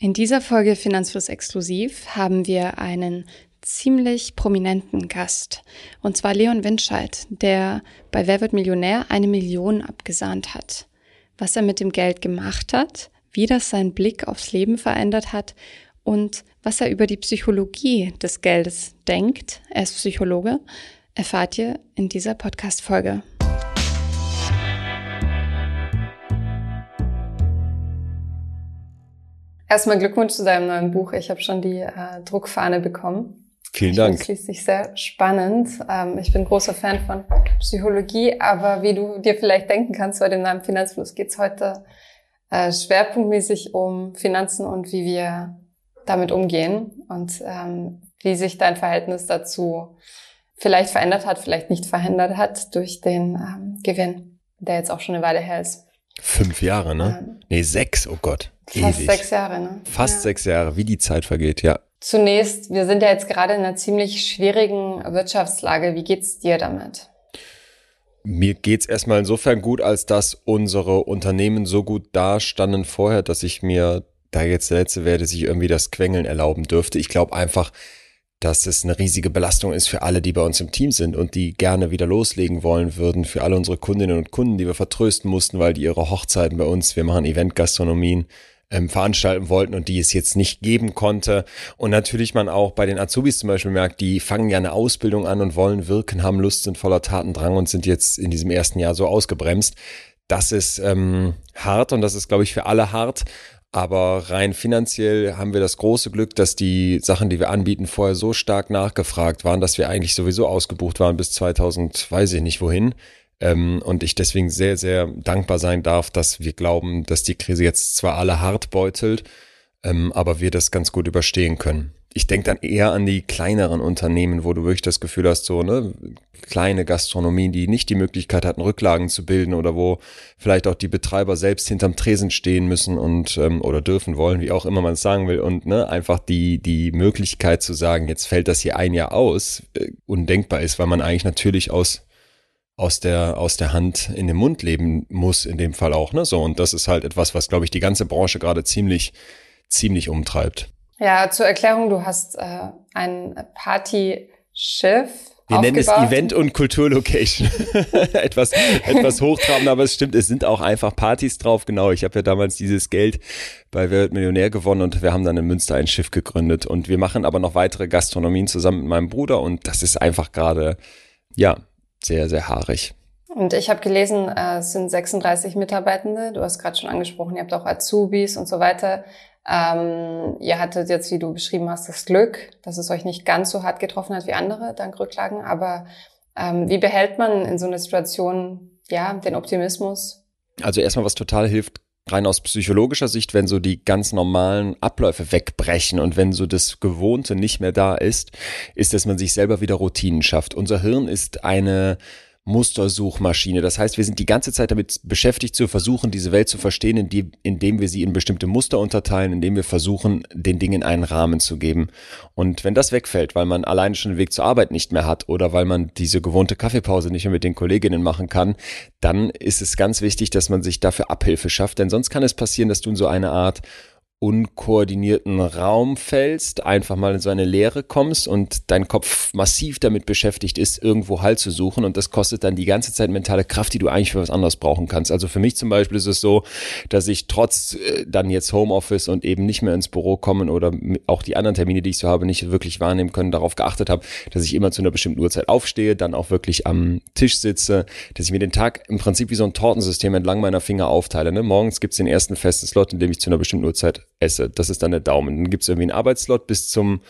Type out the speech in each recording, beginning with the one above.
In dieser Folge Finanzfluss Exklusiv haben wir einen ziemlich prominenten Gast. Und zwar Leon Winscheid, der bei Wer wird Millionär eine Million abgesahnt hat. Was er mit dem Geld gemacht hat, wie das seinen Blick aufs Leben verändert hat und was er über die Psychologie des Geldes denkt, er ist Psychologe, erfahrt ihr in dieser Podcast-Folge. Erstmal Glückwunsch zu deinem neuen Buch. Ich habe schon die äh, Druckfahne bekommen. Vielen Dank. Das schließlich sehr spannend. Ähm, ich bin großer Fan von Psychologie, aber wie du dir vielleicht denken kannst, bei dem Namen Finanzfluss geht es heute äh, schwerpunktmäßig um Finanzen und wie wir damit umgehen und ähm, wie sich dein Verhältnis dazu vielleicht verändert hat, vielleicht nicht verändert hat durch den ähm, Gewinn, der jetzt auch schon eine Weile her ist. Fünf Jahre, ne? Ähm, nee, sechs, oh Gott. Fast ewig. sechs Jahre, ne? Fast ja. sechs Jahre, wie die Zeit vergeht, ja. Zunächst, wir sind ja jetzt gerade in einer ziemlich schwierigen Wirtschaftslage. Wie geht's dir damit? Mir geht's erstmal insofern gut, als dass unsere Unternehmen so gut dastanden vorher, dass ich mir da jetzt der Letzte werde, sich irgendwie das Quengeln erlauben dürfte. Ich glaube einfach, dass es eine riesige Belastung ist für alle, die bei uns im Team sind und die gerne wieder loslegen wollen würden, für alle unsere Kundinnen und Kunden, die wir vertrösten mussten, weil die ihre Hochzeiten bei uns, wir machen Eventgastronomien, ähm, veranstalten wollten und die es jetzt nicht geben konnte. Und natürlich man auch bei den Azubis zum Beispiel merkt, die fangen ja eine Ausbildung an und wollen wirken, haben Lust, sind voller Tatendrang und sind jetzt in diesem ersten Jahr so ausgebremst. Das ist ähm, hart und das ist, glaube ich, für alle hart. Aber rein finanziell haben wir das große Glück, dass die Sachen, die wir anbieten, vorher so stark nachgefragt waren, dass wir eigentlich sowieso ausgebucht waren bis 2000, weiß ich nicht wohin. Ähm, und ich deswegen sehr, sehr dankbar sein darf, dass wir glauben, dass die Krise jetzt zwar alle hart beutelt, ähm, aber wir das ganz gut überstehen können. Ich denke dann eher an die kleineren Unternehmen, wo du wirklich das Gefühl hast, so ne, kleine Gastronomien, die nicht die Möglichkeit hatten, Rücklagen zu bilden oder wo vielleicht auch die Betreiber selbst hinterm Tresen stehen müssen und ähm, oder dürfen wollen, wie auch immer man es sagen will, und ne, einfach die die Möglichkeit zu sagen, jetzt fällt das hier ein Jahr aus, äh, undenkbar ist, weil man eigentlich natürlich aus aus der aus der Hand in den Mund leben muss in dem Fall auch, ne, so und das ist halt etwas, was glaube ich die ganze Branche gerade ziemlich ziemlich umtreibt. Ja, zur Erklärung, du hast äh, ein Partyschiff. Wir nennen es Event- und Kulturlocation. etwas, etwas hochtrabend, aber es stimmt, es sind auch einfach Partys drauf. Genau, ich habe ja damals dieses Geld bei Wer wird Millionär gewonnen und wir haben dann in Münster ein Schiff gegründet. Und wir machen aber noch weitere Gastronomien zusammen mit meinem Bruder und das ist einfach gerade, ja, sehr, sehr haarig. Und ich habe gelesen, äh, es sind 36 Mitarbeitende. Du hast gerade schon angesprochen, ihr habt auch Azubis und so weiter. Ähm, ihr hattet jetzt, wie du beschrieben hast, das Glück, dass es euch nicht ganz so hart getroffen hat wie andere, dank Rücklagen. Aber ähm, wie behält man in so einer Situation ja den Optimismus? Also erstmal, was total hilft, rein aus psychologischer Sicht, wenn so die ganz normalen Abläufe wegbrechen und wenn so das Gewohnte nicht mehr da ist, ist, dass man sich selber wieder Routinen schafft. Unser Hirn ist eine Mustersuchmaschine. Das heißt, wir sind die ganze Zeit damit beschäftigt zu versuchen, diese Welt zu verstehen, indem wir sie in bestimmte Muster unterteilen, indem wir versuchen, den Dingen einen Rahmen zu geben. Und wenn das wegfällt, weil man alleine schon den Weg zur Arbeit nicht mehr hat oder weil man diese gewohnte Kaffeepause nicht mehr mit den Kolleginnen machen kann, dann ist es ganz wichtig, dass man sich dafür Abhilfe schafft, denn sonst kann es passieren, dass du in so eine Art unkoordinierten Raum fällst, einfach mal in so eine Leere kommst und dein Kopf massiv damit beschäftigt ist, irgendwo Halt zu suchen und das kostet dann die ganze Zeit mentale Kraft, die du eigentlich für was anderes brauchen kannst. Also für mich zum Beispiel ist es so, dass ich trotz äh, dann jetzt Homeoffice und eben nicht mehr ins Büro kommen oder auch die anderen Termine, die ich so habe, nicht wirklich wahrnehmen können, darauf geachtet habe, dass ich immer zu einer bestimmten Uhrzeit aufstehe, dann auch wirklich am Tisch sitze, dass ich mir den Tag im Prinzip wie so ein Tortensystem entlang meiner Finger aufteile. Ne? Morgens gibt's den ersten festen Slot, in dem ich zu einer bestimmten Uhrzeit esse. Das ist dann der Daumen. Dann gibt's irgendwie einen Arbeitslot bis zum,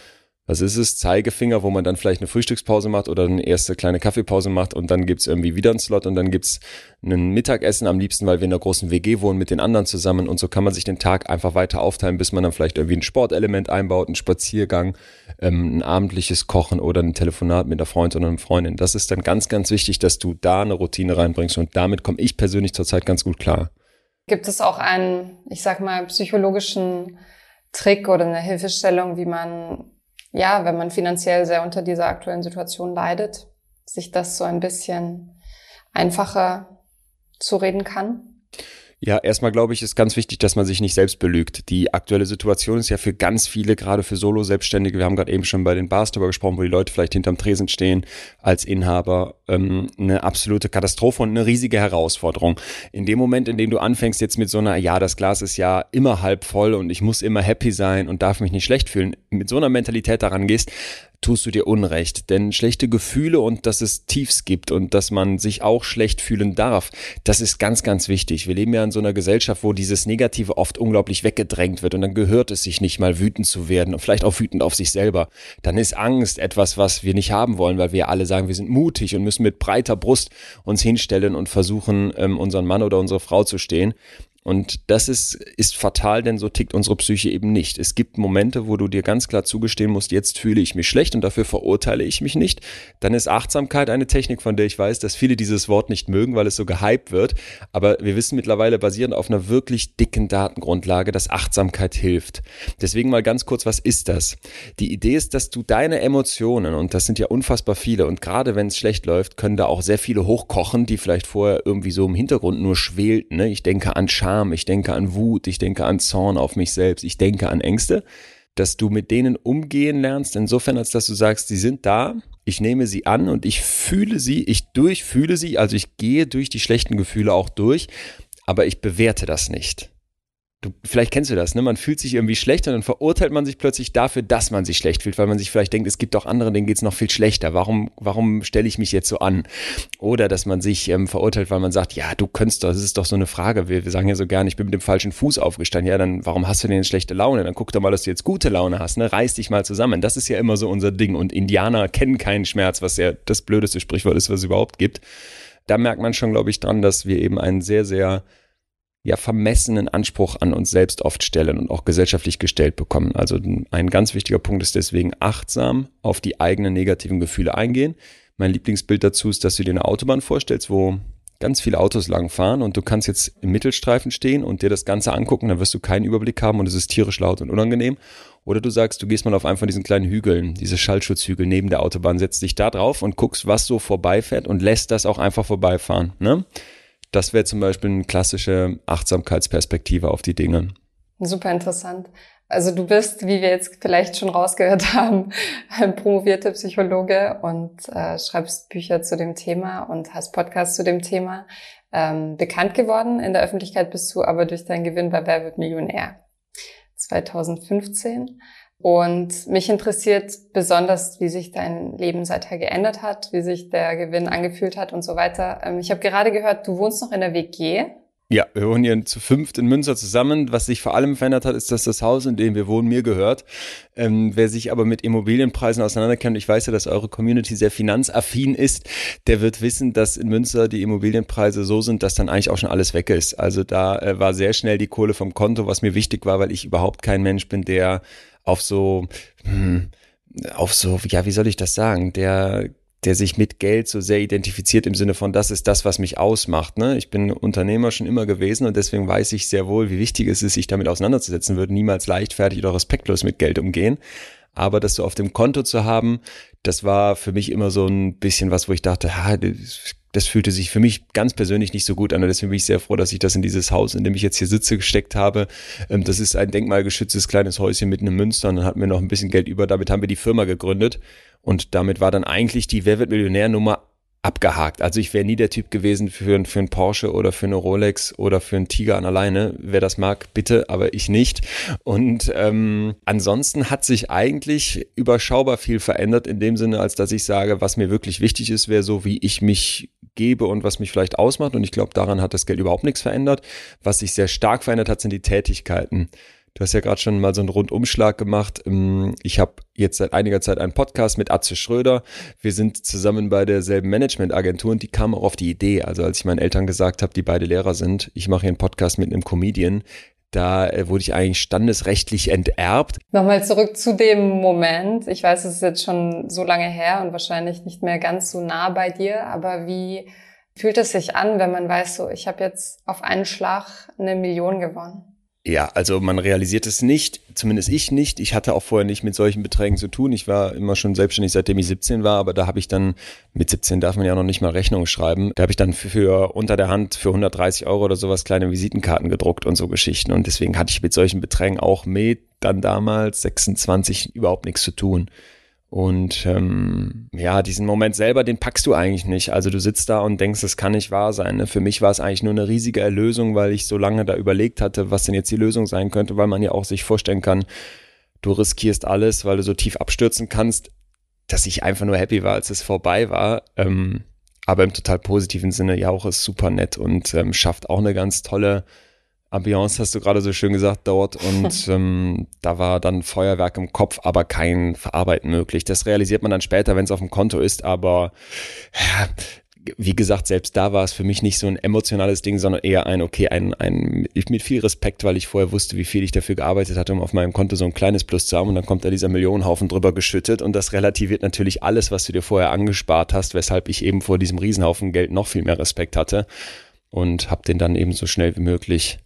was ist es, Zeigefinger, wo man dann vielleicht eine Frühstückspause macht oder eine erste kleine Kaffeepause macht und dann gibt's irgendwie wieder einen Slot und dann gibt's ein Mittagessen am liebsten, weil wir in einer großen WG wohnen mit den anderen zusammen und so kann man sich den Tag einfach weiter aufteilen, bis man dann vielleicht irgendwie ein Sportelement einbaut, einen Spaziergang, ähm, ein abendliches Kochen oder ein Telefonat mit einer Freundin oder einer Freundin. Das ist dann ganz, ganz wichtig, dass du da eine Routine reinbringst und damit komme ich persönlich zurzeit ganz gut klar. Gibt es auch einen, ich sag mal, psychologischen Trick oder eine Hilfestellung, wie man, ja, wenn man finanziell sehr unter dieser aktuellen Situation leidet, sich das so ein bisschen einfacher zureden kann? Ja, erstmal glaube ich, ist ganz wichtig, dass man sich nicht selbst belügt. Die aktuelle Situation ist ja für ganz viele, gerade für Solo-Selbstständige, wir haben gerade eben schon bei den Bars darüber gesprochen, wo die Leute vielleicht hinterm Tresen stehen als Inhaber, ähm, eine absolute Katastrophe und eine riesige Herausforderung. In dem Moment, in dem du anfängst jetzt mit so einer, ja, das Glas ist ja immer halb voll und ich muss immer happy sein und darf mich nicht schlecht fühlen, mit so einer Mentalität daran gehst, tust du dir Unrecht. Denn schlechte Gefühle und dass es Tiefs gibt und dass man sich auch schlecht fühlen darf, das ist ganz, ganz wichtig. Wir leben ja in so einer Gesellschaft, wo dieses Negative oft unglaublich weggedrängt wird und dann gehört es sich nicht mal wütend zu werden und vielleicht auch wütend auf sich selber. Dann ist Angst etwas, was wir nicht haben wollen, weil wir alle sagen, wir sind mutig und müssen mit breiter Brust uns hinstellen und versuchen, ähm, unseren Mann oder unsere Frau zu stehen. Und das ist, ist fatal, denn so tickt unsere Psyche eben nicht. Es gibt Momente, wo du dir ganz klar zugestehen musst, jetzt fühle ich mich schlecht und dafür verurteile ich mich nicht. Dann ist Achtsamkeit eine Technik, von der ich weiß, dass viele dieses Wort nicht mögen, weil es so gehypt wird. Aber wir wissen mittlerweile basierend auf einer wirklich dicken Datengrundlage, dass Achtsamkeit hilft. Deswegen mal ganz kurz, was ist das? Die Idee ist, dass du deine Emotionen, und das sind ja unfassbar viele, und gerade wenn es schlecht läuft, können da auch sehr viele hochkochen, die vielleicht vorher irgendwie so im Hintergrund nur schwelten. Ne? Ich denke an Scham Scham, ich denke an Wut, ich denke an Zorn auf mich selbst, ich denke an Ängste, dass du mit denen umgehen lernst, insofern als dass du sagst, sie sind da, ich nehme sie an und ich fühle sie, ich durchfühle sie, also ich gehe durch die schlechten Gefühle auch durch, aber ich bewerte das nicht. Du, vielleicht kennst du das, ne? Man fühlt sich irgendwie schlecht und dann verurteilt man sich plötzlich dafür, dass man sich schlecht fühlt, weil man sich vielleicht denkt, es gibt auch andere, denen geht's noch viel schlechter. Warum, warum stelle ich mich jetzt so an? Oder dass man sich ähm, verurteilt, weil man sagt, ja, du könntest doch, das ist doch so eine Frage. Wir, wir sagen ja so gerne, ich bin mit dem falschen Fuß aufgestanden. Ja, dann warum hast du denn jetzt schlechte Laune? Dann guck doch mal, dass du jetzt gute Laune hast, ne? Reiß dich mal zusammen. Das ist ja immer so unser Ding. Und Indianer kennen keinen Schmerz, was ja das blödeste Sprichwort ist, was es überhaupt gibt. Da merkt man schon, glaube ich, dran, dass wir eben einen sehr, sehr ja vermessenen Anspruch an uns selbst oft stellen und auch gesellschaftlich gestellt bekommen. Also ein ganz wichtiger Punkt ist deswegen achtsam auf die eigenen negativen Gefühle eingehen. Mein Lieblingsbild dazu ist, dass du dir eine Autobahn vorstellst, wo ganz viele Autos lang fahren und du kannst jetzt im Mittelstreifen stehen und dir das Ganze angucken, dann wirst du keinen Überblick haben und es ist tierisch laut und unangenehm. Oder du sagst, du gehst mal auf einen von diesen kleinen Hügeln, diese Schallschutzhügel neben der Autobahn, setzt dich da drauf und guckst, was so vorbeifährt und lässt das auch einfach vorbeifahren. Ne? Das wäre zum Beispiel eine klassische Achtsamkeitsperspektive auf die Dinge. Super interessant. Also du bist, wie wir jetzt vielleicht schon rausgehört haben, promovierte Psychologe und äh, schreibst Bücher zu dem Thema und hast Podcasts zu dem Thema. Ähm, bekannt geworden in der Öffentlichkeit bist du aber durch deinen Gewinn bei Wer wird Millionär 2015. Und mich interessiert besonders, wie sich dein Leben seither geändert hat, wie sich der Gewinn angefühlt hat und so weiter. Ähm, ich habe gerade gehört, du wohnst noch in der WG. Ja, wir wohnen hier zu fünft in Münster zusammen. Was sich vor allem verändert hat, ist, dass das Haus, in dem wir wohnen, mir gehört. Ähm, wer sich aber mit Immobilienpreisen auseinanderkennt, ich weiß ja, dass eure Community sehr finanzaffin ist, der wird wissen, dass in Münster die Immobilienpreise so sind, dass dann eigentlich auch schon alles weg ist. Also da äh, war sehr schnell die Kohle vom Konto, was mir wichtig war, weil ich überhaupt kein Mensch bin, der auf so, hm, auf so, ja, wie soll ich das sagen, der der sich mit Geld so sehr identifiziert im Sinne von, das ist das, was mich ausmacht. Ne? Ich bin Unternehmer schon immer gewesen und deswegen weiß ich sehr wohl, wie wichtig es ist, sich damit auseinanderzusetzen, würde niemals leichtfertig oder respektlos mit Geld umgehen. Aber das so auf dem Konto zu haben, das war für mich immer so ein bisschen was, wo ich dachte, ha, das fühlte sich für mich ganz persönlich nicht so gut an. Und deswegen bin ich sehr froh, dass ich das in dieses Haus, in dem ich jetzt hier sitze, gesteckt habe. Ähm, das ist ein denkmalgeschütztes kleines Häuschen mitten in Münster. Und dann hatten wir noch ein bisschen Geld über. Damit haben wir die Firma gegründet. Und damit war dann eigentlich die Wer wird Millionär-Nummer abgehakt. Also ich wäre nie der Typ gewesen für, für einen Porsche oder für eine Rolex oder für einen Tiger an alleine. Wer das mag, bitte, aber ich nicht. Und ähm, ansonsten hat sich eigentlich überschaubar viel verändert in dem Sinne, als dass ich sage, was mir wirklich wichtig ist, wäre so, wie ich mich gebe und was mich vielleicht ausmacht. Und ich glaube, daran hat das Geld überhaupt nichts verändert. Was sich sehr stark verändert hat, sind die Tätigkeiten. Du hast ja gerade schon mal so einen Rundumschlag gemacht. Ähm, ich habe jetzt seit einiger Zeit einen Podcast mit Atze Schröder. Wir sind zusammen bei derselben Managementagentur und die kam auch auf die Idee. Also als ich meinen Eltern gesagt habe, die beide Lehrer sind, ich mache hier einen Podcast mit einem Comedian, da äh, wurde ich eigentlich standesrechtlich enterbt. Nochmal zurück zu dem Moment. Ich weiß, es ist jetzt schon so lange her und wahrscheinlich nicht mehr ganz so nah bei dir, aber wie fühlt es sich an, wenn man weiß, so ich habe jetzt auf einen Schlag eine Million gewonnen? Ja, also man realisiert es nicht, zumindest ich nicht. Ich hatte auch vorher nicht mit solchen Beträgen zu tun. Ich war immer schon selbstständig, seitdem ich 17 war, aber da habe ich dann, mit 17 darf man ja noch nicht mal Rechnung schreiben, da habe ich dann für, für unter der Hand für 130 Euro oder sowas kleine Visitenkarten gedruckt und so Geschichten. Und deswegen hatte ich mit solchen Beträgen auch mit dann damals 26 überhaupt nichts zu tun. Und ähm, ja, diesen Moment selber, den packst du eigentlich nicht. Also du sitzt da und denkst, das kann nicht wahr sein. Ne? Für mich war es eigentlich nur eine riesige Erlösung, weil ich so lange da überlegt hatte, was denn jetzt die Lösung sein könnte, weil man ja auch sich vorstellen kann, du riskierst alles, weil du so tief abstürzen kannst, dass ich einfach nur happy war, als es vorbei war. Ähm, aber im total positiven Sinne, ja auch ist super nett und ähm, schafft auch eine ganz tolle Ambiance hast du gerade so schön gesagt dort. Und ähm, da war dann Feuerwerk im Kopf, aber kein Verarbeiten möglich. Das realisiert man dann später, wenn es auf dem Konto ist, aber ja, wie gesagt, selbst da war es für mich nicht so ein emotionales Ding, sondern eher ein, okay, ein, ein, mit viel Respekt, weil ich vorher wusste, wie viel ich dafür gearbeitet hatte, um auf meinem Konto so ein kleines Plus zu haben. Und dann kommt da dieser Millionenhaufen drüber geschüttet. Und das relativiert natürlich alles, was du dir vorher angespart hast, weshalb ich eben vor diesem Riesenhaufen Geld noch viel mehr Respekt hatte und habe den dann eben so schnell wie möglich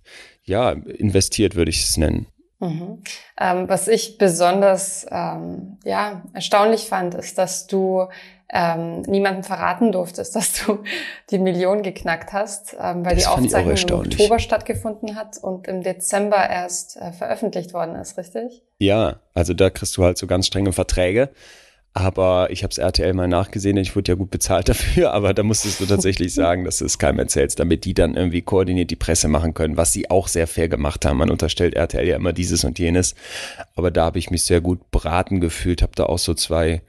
ja investiert, würde ich es nennen. Mhm. Ähm, was ich besonders ähm, ja erstaunlich fand, ist, dass du ähm, niemandem verraten durftest, dass du die Million geknackt hast, ähm, weil das die Aufzeichnung im Oktober stattgefunden hat und im Dezember erst äh, veröffentlicht worden ist, richtig? Ja, also da kriegst du halt so ganz strenge Verträge. Aber ich habe es RTL mal nachgesehen, ich wurde ja gut bezahlt dafür, aber da musstest du tatsächlich sagen, dass du es keinem erzählst, damit die dann irgendwie koordiniert die Presse machen können, was sie auch sehr fair gemacht haben. Man unterstellt RTL ja immer dieses und jenes. Aber da habe ich mich sehr gut beraten gefühlt, habe da auch so zwei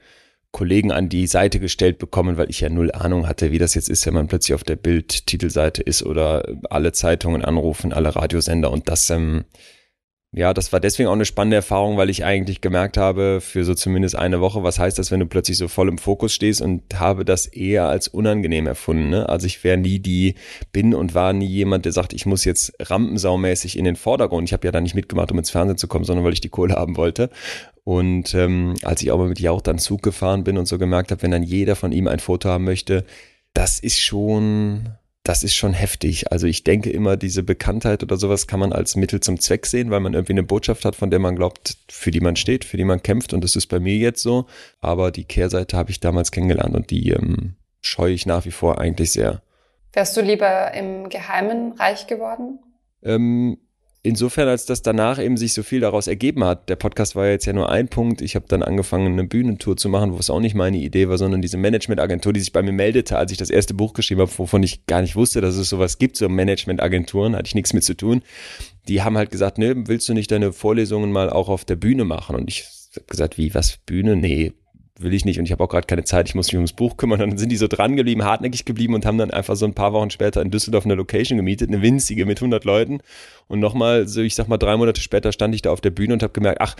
Kollegen an die Seite gestellt bekommen, weil ich ja null Ahnung hatte, wie das jetzt ist, wenn man plötzlich auf der Bild-Titelseite ist oder alle Zeitungen anrufen, alle Radiosender und das ähm, ja, das war deswegen auch eine spannende Erfahrung, weil ich eigentlich gemerkt habe, für so zumindest eine Woche, was heißt das, wenn du plötzlich so voll im Fokus stehst und habe das eher als unangenehm erfunden. Ne? Also ich wäre nie die, bin und war nie jemand, der sagt, ich muss jetzt rampensaumäßig in den Vordergrund. Ich habe ja da nicht mitgemacht, um ins Fernsehen zu kommen, sondern weil ich die Kohle haben wollte. Und ähm, als ich auch mal mit Jauch dann Zug gefahren bin und so gemerkt habe, wenn dann jeder von ihm ein Foto haben möchte, das ist schon das ist schon heftig. Also ich denke immer, diese Bekanntheit oder sowas kann man als Mittel zum Zweck sehen, weil man irgendwie eine Botschaft hat, von der man glaubt, für die man steht, für die man kämpft. Und das ist bei mir jetzt so. Aber die Kehrseite habe ich damals kennengelernt und die ähm, scheue ich nach wie vor eigentlich sehr. Wärst du lieber im Geheimen reich geworden? Ähm, insofern, als das danach eben sich so viel daraus ergeben hat. Der Podcast war jetzt ja nur ein Punkt. Ich habe dann angefangen, eine Bühnentour zu machen, wo es auch nicht meine Idee war, sondern diese Managementagentur, die sich bei mir meldete, als ich das erste Buch geschrieben habe, wovon ich gar nicht wusste, dass es sowas gibt, so Managementagenturen, hatte ich nichts mit zu tun. Die haben halt gesagt, ne, willst du nicht deine Vorlesungen mal auch auf der Bühne machen? Und ich habe gesagt, wie, was, Bühne? Nee, will ich nicht und ich habe auch gerade keine Zeit, ich muss mich ums Buch kümmern. Und dann sind die so dran geblieben, hartnäckig geblieben und haben dann einfach so ein paar Wochen später in Düsseldorf eine Location gemietet, eine winzige mit 100 Leuten. Und nochmal, so ich sag mal, drei Monate später stand ich da auf der Bühne und habe gemerkt, ach,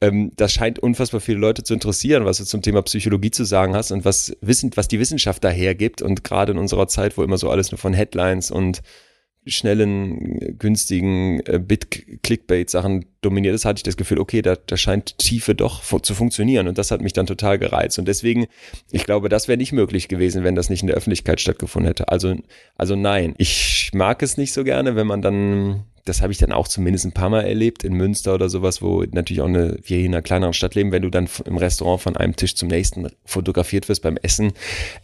ähm, das scheint unfassbar viele Leute zu interessieren, was du zum Thema Psychologie zu sagen hast und was, wissen, was die Wissenschaft dahergibt. Und gerade in unserer Zeit, wo immer so alles nur von Headlines und schnellen, günstigen äh, Bit-Clickbait-Sachen dominiert ist, hatte ich das Gefühl, okay, da, da scheint Tiefe doch fu zu funktionieren. Und das hat mich dann total gereizt. Und deswegen, ich glaube, das wäre nicht möglich gewesen, wenn das nicht in der Öffentlichkeit stattgefunden hätte. Also, also nein, ich mag es nicht so gerne, wenn man dann das habe ich dann auch zumindest ein paar Mal erlebt, in Münster oder sowas, wo natürlich auch eine, wir hier in einer kleineren Stadt leben, wenn du dann im Restaurant von einem Tisch zum nächsten fotografiert wirst beim Essen.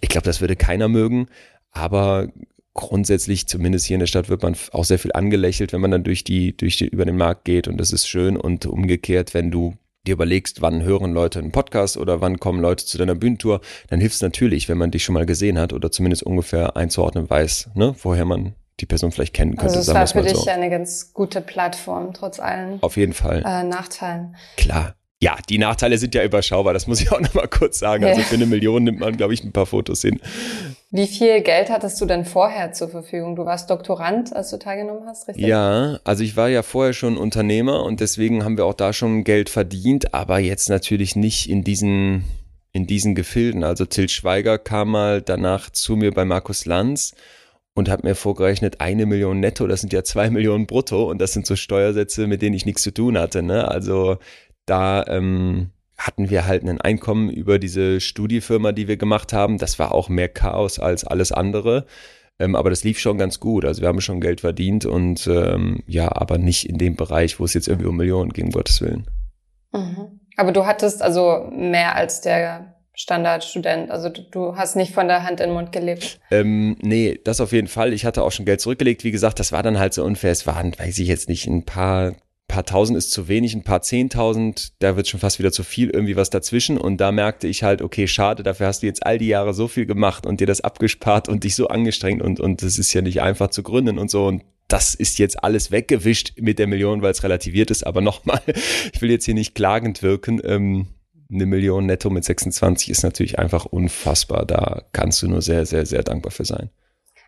Ich glaube, das würde keiner mögen. Aber grundsätzlich, zumindest hier in der Stadt, wird man auch sehr viel angelächelt, wenn man dann durch die, durch die, über den Markt geht und das ist schön und umgekehrt, wenn du dir überlegst, wann hören Leute einen Podcast oder wann kommen Leute zu deiner Bühnentour, dann hilft es natürlich, wenn man dich schon mal gesehen hat oder zumindest ungefähr einzuordnen weiß, ne, woher man die Person vielleicht kennen könnte. Also es war für dich so. eine ganz gute Plattform, trotz allen Auf jeden Fall. Äh, Nachteilen. Klar. Ja, die Nachteile sind ja überschaubar, das muss ich auch nochmal kurz sagen. Also für eine Million nimmt man, glaube ich, ein paar Fotos hin. Wie viel Geld hattest du denn vorher zur Verfügung? Du warst Doktorand, als du teilgenommen hast, richtig? Ja, also ich war ja vorher schon Unternehmer und deswegen haben wir auch da schon Geld verdient, aber jetzt natürlich nicht in diesen, in diesen Gefilden. Also Till Schweiger kam mal danach zu mir bei Markus Lanz und hat mir vorgerechnet, eine Million netto, das sind ja zwei Millionen brutto und das sind so Steuersätze, mit denen ich nichts zu tun hatte. Ne? Also da ähm, hatten wir halt ein Einkommen über diese Studiefirma, die wir gemacht haben. Das war auch mehr Chaos als alles andere. Ähm, aber das lief schon ganz gut. Also wir haben schon Geld verdient und ähm, ja, aber nicht in dem Bereich, wo es jetzt irgendwie um Millionen ging, um Gottes Willen. Mhm. Aber du hattest also mehr als der Standardstudent. Also du, du, hast nicht von der Hand in den Mund gelebt. Ähm, nee, das auf jeden Fall. Ich hatte auch schon Geld zurückgelegt. Wie gesagt, das war dann halt so unfair. Es waren, weiß ich jetzt nicht, ein paar paar tausend ist zu wenig, ein paar zehntausend, da wird schon fast wieder zu viel, irgendwie was dazwischen. Und da merkte ich halt, okay, schade, dafür hast du jetzt all die Jahre so viel gemacht und dir das abgespart und dich so angestrengt und, und das ist ja nicht einfach zu gründen und so. Und das ist jetzt alles weggewischt mit der Million, weil es relativiert ist. Aber nochmal, ich will jetzt hier nicht klagend wirken. Ähm, eine Million netto mit 26 ist natürlich einfach unfassbar. Da kannst du nur sehr, sehr, sehr dankbar für sein.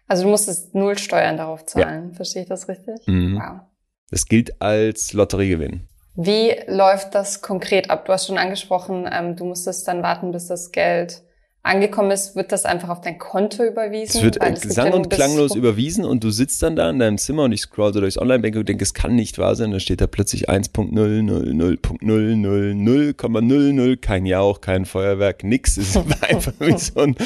Also du musstest null Steuern darauf zahlen. Ja. Verstehe ich das richtig? Mhm. Wow. Das gilt als Lotteriegewinn. Wie läuft das konkret ab? Du hast schon angesprochen, ähm, du musstest dann warten, bis das Geld angekommen ist, wird das einfach auf dein Konto überwiesen? Es wird äh, sang- und klanglos überwiesen und du sitzt dann da in deinem Zimmer und ich scroll so durchs Online-Banking und denke, es kann nicht wahr sein. Dann steht da plötzlich 1.000.000,00, kein Jauch, kein Feuerwerk, nix. Es ist einfach wie so ein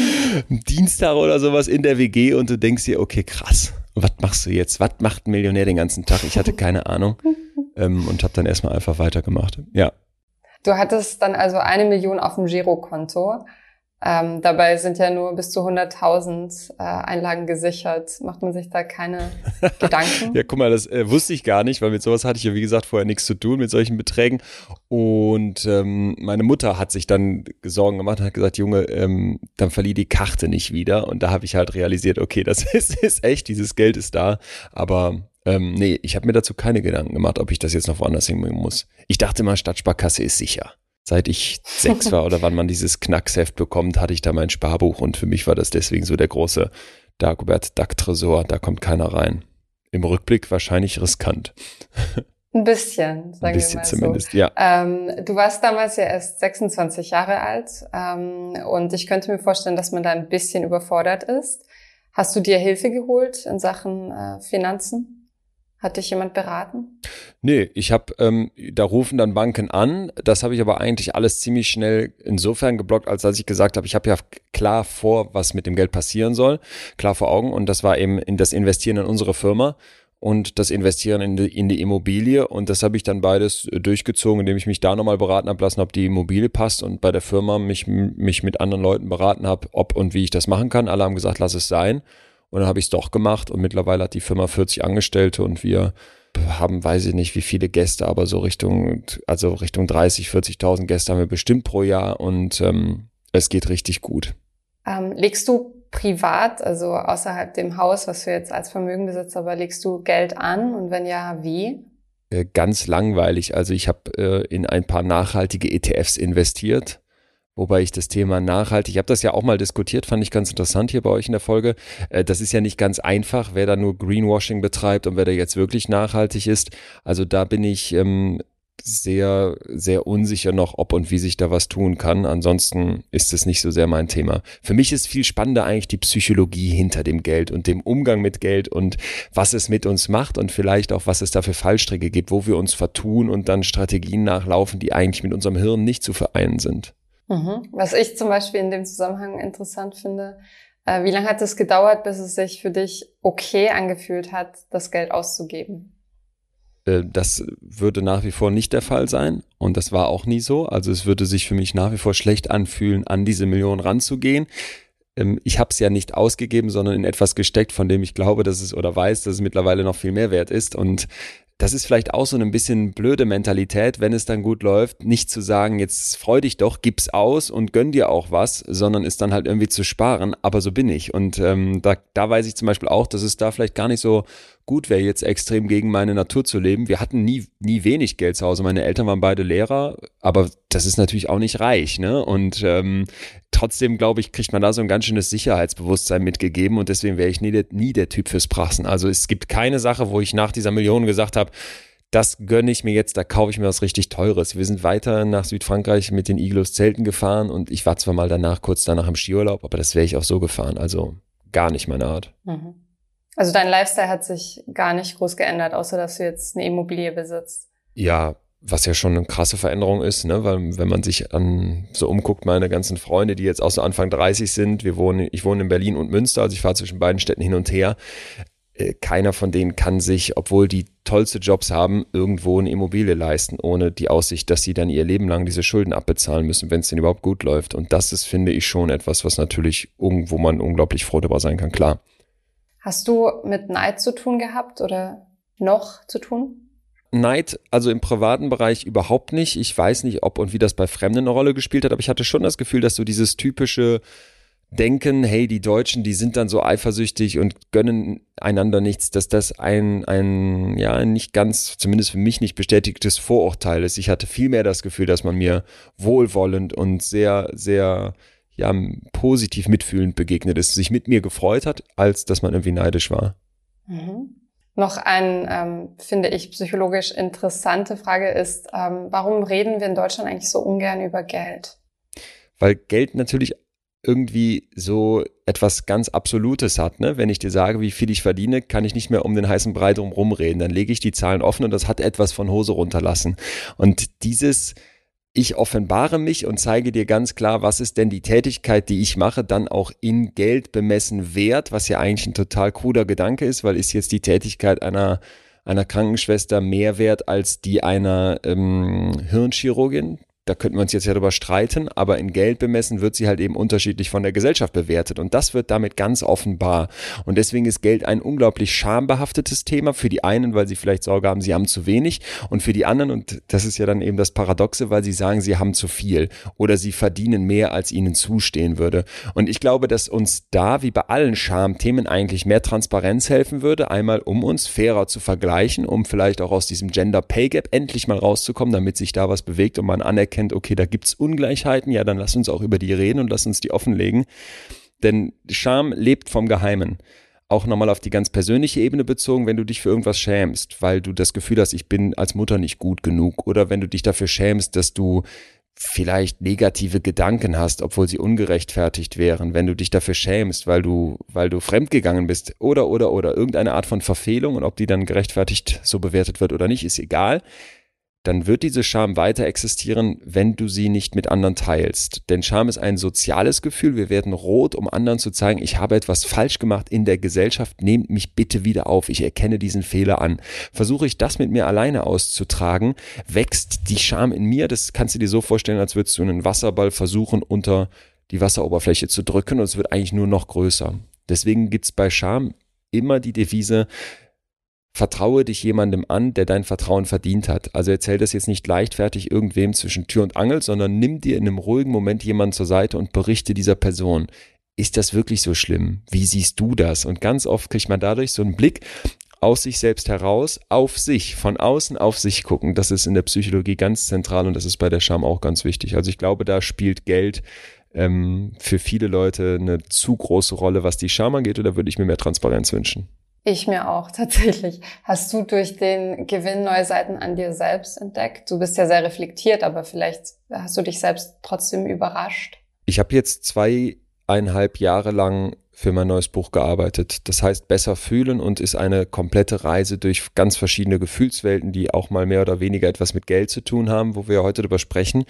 Dienstag oder sowas in der WG und du denkst dir, okay, krass. Was machst du jetzt? Was macht ein Millionär den ganzen Tag? Ich hatte keine Ahnung ähm, und habe dann erstmal einfach weitergemacht. Ja. Du hattest dann also eine Million auf dem Girokonto. Ähm, dabei sind ja nur bis zu 100.000 äh, Einlagen gesichert. Macht man sich da keine Gedanken? ja, guck mal, das äh, wusste ich gar nicht, weil mit sowas hatte ich ja, wie gesagt, vorher nichts zu tun mit solchen Beträgen. Und ähm, meine Mutter hat sich dann Sorgen gemacht und hat gesagt, Junge, ähm, dann verlieh die Karte nicht wieder. Und da habe ich halt realisiert, okay, das ist, ist echt, dieses Geld ist da. Aber ähm, nee, ich habe mir dazu keine Gedanken gemacht, ob ich das jetzt noch woanders hinbringen muss. Ich dachte mal, Stadtsparkasse ist sicher seit ich sechs war oder wann man dieses Knacksheft bekommt, hatte ich da mein Sparbuch und für mich war das deswegen so der große Dagobert Duck Tresor, da kommt keiner rein. Im Rückblick wahrscheinlich riskant. Ein bisschen, sagen Ein bisschen wir mal zumindest, so. ja. Ähm, du warst damals ja erst 26 Jahre alt ähm, und ich könnte mir vorstellen, dass man da ein bisschen überfordert ist. Hast du dir Hilfe geholt in Sachen äh, Finanzen? Hat dich jemand beraten? Nee, ich habe, ähm, da rufen dann Banken an. Das habe ich aber eigentlich alles ziemlich schnell insofern geblockt, als dass ich gesagt habe, ich habe ja klar vor, was mit dem Geld passieren soll, klar vor Augen. Und das war eben in das Investieren in unsere Firma und das Investieren in die, in die Immobilie. Und das habe ich dann beides durchgezogen, indem ich mich da nochmal beraten habe lassen, ob die Immobilie passt und bei der Firma mich, mich mit anderen Leuten beraten habe, ob und wie ich das machen kann. Alle haben gesagt, lass es sein. Und dann habe ich es doch gemacht und mittlerweile hat die Firma 40 Angestellte und wir haben, weiß ich nicht, wie viele Gäste, aber so Richtung, also Richtung 30, 40.000 Gäste haben wir bestimmt pro Jahr und ähm, es geht richtig gut. Ähm, legst du privat, also außerhalb dem Haus, was du jetzt als Vermögen besitzt, aber legst du Geld an und wenn ja, wie? Äh, ganz langweilig. Also ich habe äh, in ein paar nachhaltige ETFs investiert Wobei ich das Thema nachhaltig, ich habe das ja auch mal diskutiert, fand ich ganz interessant hier bei euch in der Folge. Äh, das ist ja nicht ganz einfach, wer da nur Greenwashing betreibt und wer da jetzt wirklich nachhaltig ist. Also da bin ich ähm, sehr, sehr unsicher noch, ob und wie sich da was tun kann. Ansonsten ist es nicht so sehr mein Thema. Für mich ist viel spannender eigentlich die Psychologie hinter dem Geld und dem Umgang mit Geld und was es mit uns macht und vielleicht auch, was es da für Fallstricke gibt, wo wir uns vertun und dann Strategien nachlaufen, die eigentlich mit unserem Hirn nicht zu vereinen sind. Mhm. Was ich zum Beispiel in dem Zusammenhang interessant finde, äh, wie lange hat es gedauert, bis es sich für dich okay angefühlt hat, das Geld auszugeben? Äh, das würde nach wie vor nicht der Fall sein und das war auch nie so. Also es würde sich für mich nach wie vor schlecht anfühlen, an diese Million ranzugehen. Ähm, ich habe es ja nicht ausgegeben, sondern in etwas gesteckt, von dem ich glaube, dass es oder weiß, dass es mittlerweile noch viel mehr wert ist. Und das ist vielleicht auch so ein bisschen blöde Mentalität, wenn es dann gut läuft, nicht zu sagen, jetzt freu dich doch, gib's aus und gönn dir auch was, sondern es dann halt irgendwie zu sparen, aber so bin ich. Und ähm, da, da weiß ich zum Beispiel auch, dass es da vielleicht gar nicht so gut wäre, jetzt extrem gegen meine Natur zu leben. Wir hatten nie, nie wenig Geld zu Hause. Meine Eltern waren beide Lehrer, aber das ist natürlich auch nicht reich, ne? Und ähm, trotzdem, glaube ich, kriegt man da so ein ganz schönes Sicherheitsbewusstsein mitgegeben und deswegen wäre ich nie der, nie der Typ fürs Prassen. Also es gibt keine Sache, wo ich nach dieser Million gesagt habe, das gönne ich mir jetzt, da kaufe ich mir was richtig Teures. Wir sind weiter nach Südfrankreich mit den Iglos Zelten gefahren und ich war zwar mal danach kurz danach im Skiurlaub, aber das wäre ich auch so gefahren. Also gar nicht meine Art. Mhm. Also dein Lifestyle hat sich gar nicht groß geändert, außer dass du jetzt eine Immobilie besitzt. Ja, was ja schon eine krasse Veränderung ist, ne? weil wenn man sich an so umguckt, meine ganzen Freunde, die jetzt auch so Anfang 30 sind, wir wohnen, ich wohne in Berlin und Münster, also ich fahre zwischen beiden Städten hin und her. Äh, keiner von denen kann sich, obwohl die tollste Jobs haben, irgendwo eine Immobilie leisten, ohne die Aussicht, dass sie dann ihr Leben lang diese Schulden abbezahlen müssen, wenn es denn überhaupt gut läuft. Und das ist, finde ich, schon etwas, was natürlich irgendwo man unglaublich froh darüber sein kann, klar. Hast du mit Neid zu tun gehabt oder noch zu tun? Neid, also im privaten Bereich überhaupt nicht. Ich weiß nicht, ob und wie das bei Fremden eine Rolle gespielt hat, aber ich hatte schon das Gefühl, dass so dieses typische Denken, hey, die Deutschen, die sind dann so eifersüchtig und gönnen einander nichts, dass das ein, ein, ja, nicht ganz, zumindest für mich nicht bestätigtes Vorurteil ist. Ich hatte vielmehr das Gefühl, dass man mir wohlwollend und sehr, sehr, ja, positiv mitfühlend begegnet ist, sich mit mir gefreut hat, als dass man irgendwie neidisch war. Mhm. Noch eine, ähm, finde ich, psychologisch interessante Frage ist, ähm, warum reden wir in Deutschland eigentlich so ungern über Geld? Weil Geld natürlich irgendwie so etwas ganz Absolutes hat. Ne? Wenn ich dir sage, wie viel ich verdiene, kann ich nicht mehr um den heißen Brei drum rumreden. Dann lege ich die Zahlen offen und das hat etwas von Hose runterlassen. Und dieses ich offenbare mich und zeige dir ganz klar, was ist denn die Tätigkeit, die ich mache, dann auch in Geld bemessen wert, was ja eigentlich ein total kruder Gedanke ist, weil ist jetzt die Tätigkeit einer einer Krankenschwester mehr wert als die einer ähm, Hirnchirurgin? Da könnten wir uns jetzt ja darüber streiten, aber in Geld bemessen wird sie halt eben unterschiedlich von der Gesellschaft bewertet. Und das wird damit ganz offenbar. Und deswegen ist Geld ein unglaublich schambehaftetes Thema für die einen, weil sie vielleicht Sorge haben, sie haben zu wenig. Und für die anderen, und das ist ja dann eben das Paradoxe, weil sie sagen, sie haben zu viel oder sie verdienen mehr, als ihnen zustehen würde. Und ich glaube, dass uns da, wie bei allen Schamthemen, eigentlich mehr Transparenz helfen würde. Einmal, um uns fairer zu vergleichen, um vielleicht auch aus diesem Gender Pay Gap endlich mal rauszukommen, damit sich da was bewegt und man anerkennt, erkennt, okay, da gibt's Ungleichheiten, ja, dann lass uns auch über die reden und lass uns die offenlegen. Denn Scham lebt vom Geheimen. Auch nochmal auf die ganz persönliche Ebene bezogen, wenn du dich für irgendwas schämst, weil du das Gefühl hast, ich bin als Mutter nicht gut genug oder wenn du dich dafür schämst, dass du vielleicht negative Gedanken hast, obwohl sie ungerechtfertigt wären, wenn du dich dafür schämst, weil du, weil du fremdgegangen bist oder, oder, oder irgendeine Art von Verfehlung und ob die dann gerechtfertigt so bewertet wird oder nicht, ist egal dann wird diese Scham weiter existieren, wenn du sie nicht mit anderen teilst. Denn Scham ist ein soziales Gefühl. Wir werden rot, um anderen zu zeigen, ich habe etwas falsch gemacht in der Gesellschaft. Nehmt mich bitte wieder auf. Ich erkenne diesen Fehler an. Versuche ich das mit mir alleine auszutragen, wächst die Scham in mir. Das kannst du dir so vorstellen, als würdest du einen Wasserball versuchen, unter die Wasseroberfläche zu drücken und es wird eigentlich nur noch größer. Deswegen gibt's bei Scham immer die Devise, vertraue dich jemandem an, der dein Vertrauen verdient hat. Also erzähl das jetzt nicht leichtfertig irgendwem zwischen Tür und Angel, sondern nimm dir in einem ruhigen Moment jemanden zur Seite und berichte dieser Person. Ist das wirklich so schlimm? Wie siehst du das? Und ganz oft kriegt man dadurch so einen Blick aus sich selbst heraus, auf sich, von außen auf sich gucken. Das ist in der Psychologie ganz zentral und das ist bei der Scham auch ganz wichtig. Also ich glaube, da spielt Geld ähm, für viele Leute eine zu große Rolle, was die Scham angeht, oder würde ich mir mehr Transparenz wünschen? Ich mir auch, tatsächlich. Hast du durch den Gewinn neue Seiten an dir selbst entdeckt? Du bist ja sehr reflektiert, aber vielleicht hast du dich selbst trotzdem überrascht. Ich habe jetzt zweieinhalb Jahre lang für mein neues Buch gearbeitet. Das heißt Besser fühlen und ist eine komplette Reise durch ganz verschiedene Gefühlswelten, die auch mal mehr oder weniger etwas mit Geld zu tun haben, wo wir heute drüber sprechen.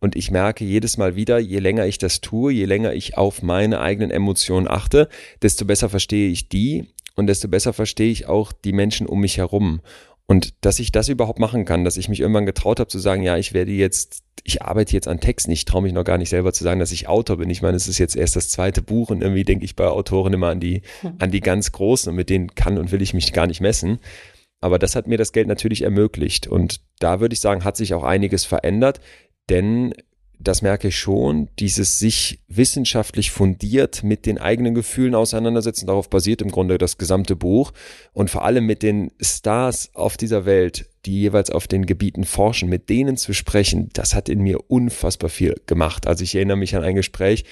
Und ich merke jedes Mal wieder, je länger ich das tue, je länger ich auf meine eigenen Emotionen achte, desto besser verstehe ich die und desto besser verstehe ich auch die Menschen um mich herum. Und dass ich das überhaupt machen kann, dass ich mich irgendwann getraut habe zu sagen, ja, ich werde jetzt, ich arbeite jetzt an Texten, ich traue mich noch gar nicht selber zu sagen, dass ich Autor bin. Ich meine, es ist jetzt erst das zweite Buch und irgendwie denke ich bei Autoren immer an die, hm. an die ganz Großen und mit denen kann und will ich mich gar nicht messen. Aber das hat mir das Geld natürlich ermöglicht. Und da würde ich sagen, hat sich auch einiges verändert, denn das merke ich schon, dieses sich wissenschaftlich fundiert mit den eigenen Gefühlen auseinandersetzen, darauf basiert im Grunde das gesamte Buch und vor allem mit den Stars auf dieser Welt, die jeweils auf den Gebieten forschen, mit denen zu sprechen, das hat in mir unfassbar viel gemacht. Also ich erinnere mich an ein Gespräch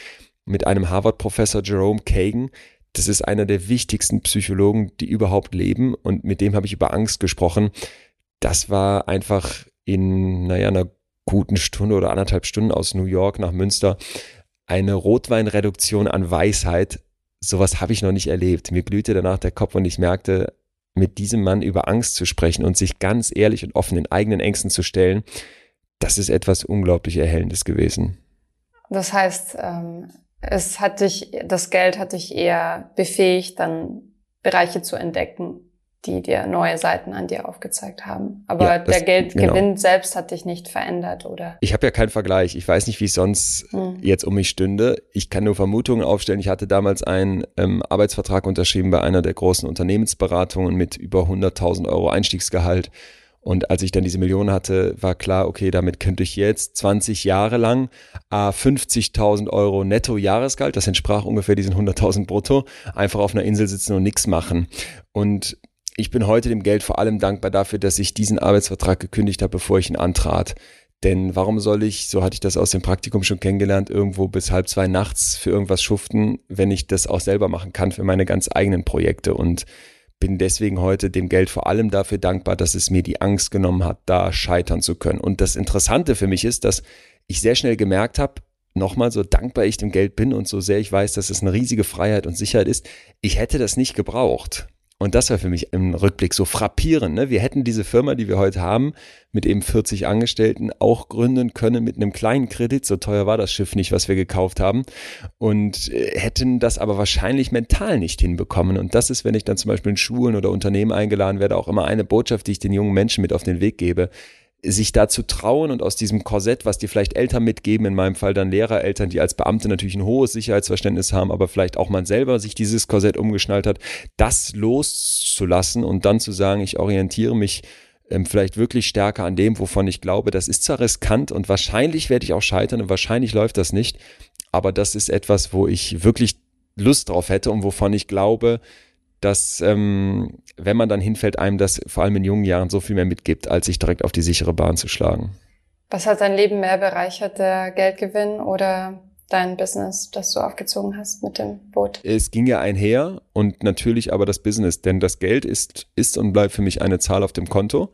mit einem Harvard-Professor Jerome Kagan, das ist einer der wichtigsten Psychologen, die überhaupt leben und mit dem habe ich über Angst gesprochen. Das war einfach in, naja, einer guten Stunde oder anderthalb Stunden aus New York nach Münster eine Rotweinreduktion an Weisheit. Sowas habe ich noch nicht erlebt. Mir glühte danach der Kopf und ich merkte, mit diesem Mann über Angst zu sprechen und sich ganz ehrlich und offen den eigenen Ängsten zu stellen, das ist etwas unglaublich Erhellendes gewesen. Das heißt, ähm, es hat dich, das Geld hat dich eher befähigt, dann Bereiche zu entdecken, die dir neue Seiten an dir aufgezeigt haben. Aber ja, das, der Geldgewinn genau. selbst hat dich nicht verändert, oder? Ich habe ja keinen Vergleich. Ich weiß nicht, wie es sonst hm. jetzt um mich stünde. Ich kann nur Vermutungen aufstellen. Ich hatte damals einen ähm, Arbeitsvertrag unterschrieben bei einer der großen Unternehmensberatungen mit über 100.000 Euro Einstiegsgehalt. Und als ich dann diese Millionen hatte, war klar, okay, damit könnte ich jetzt 20 Jahre lang äh, 50.000 Euro netto Jahresgehalt, das entsprach ungefähr diesen 100.000 brutto, einfach auf einer Insel sitzen und nichts machen. Und ich bin heute dem Geld vor allem dankbar dafür, dass ich diesen Arbeitsvertrag gekündigt habe, bevor ich ihn antrat. Denn warum soll ich, so hatte ich das aus dem Praktikum schon kennengelernt, irgendwo bis halb zwei nachts für irgendwas schuften, wenn ich das auch selber machen kann für meine ganz eigenen Projekte und bin deswegen heute dem Geld vor allem dafür dankbar, dass es mir die Angst genommen hat, da scheitern zu können. Und das Interessante für mich ist, dass ich sehr schnell gemerkt habe, nochmal so dankbar ich dem Geld bin und so sehr ich weiß, dass es eine riesige Freiheit und Sicherheit ist, ich hätte das nicht gebraucht. Und das war für mich im Rückblick so frappierend. Ne? Wir hätten diese Firma, die wir heute haben, mit eben 40 Angestellten auch gründen können mit einem kleinen Kredit. So teuer war das Schiff nicht, was wir gekauft haben. Und äh, hätten das aber wahrscheinlich mental nicht hinbekommen. Und das ist, wenn ich dann zum Beispiel in Schulen oder Unternehmen eingeladen werde, auch immer eine Botschaft, die ich den jungen Menschen mit auf den Weg gebe sich da zu trauen und aus diesem Korsett, was dir vielleicht Eltern mitgeben, in meinem Fall dann Lehrereltern, die als Beamte natürlich ein hohes Sicherheitsverständnis haben, aber vielleicht auch man selber sich dieses Korsett umgeschnallt hat, das loszulassen und dann zu sagen, ich orientiere mich ähm, vielleicht wirklich stärker an dem, wovon ich glaube, das ist zwar riskant und wahrscheinlich werde ich auch scheitern und wahrscheinlich läuft das nicht, aber das ist etwas, wo ich wirklich Lust drauf hätte und wovon ich glaube, dass ähm, wenn man dann hinfällt, einem das vor allem in jungen Jahren so viel mehr mitgibt, als sich direkt auf die sichere Bahn zu schlagen. Was hat dein Leben mehr bereichert, der Geldgewinn oder dein Business, das du aufgezogen hast mit dem Boot? Es ging ja einher und natürlich aber das Business, denn das Geld ist, ist und bleibt für mich eine Zahl auf dem Konto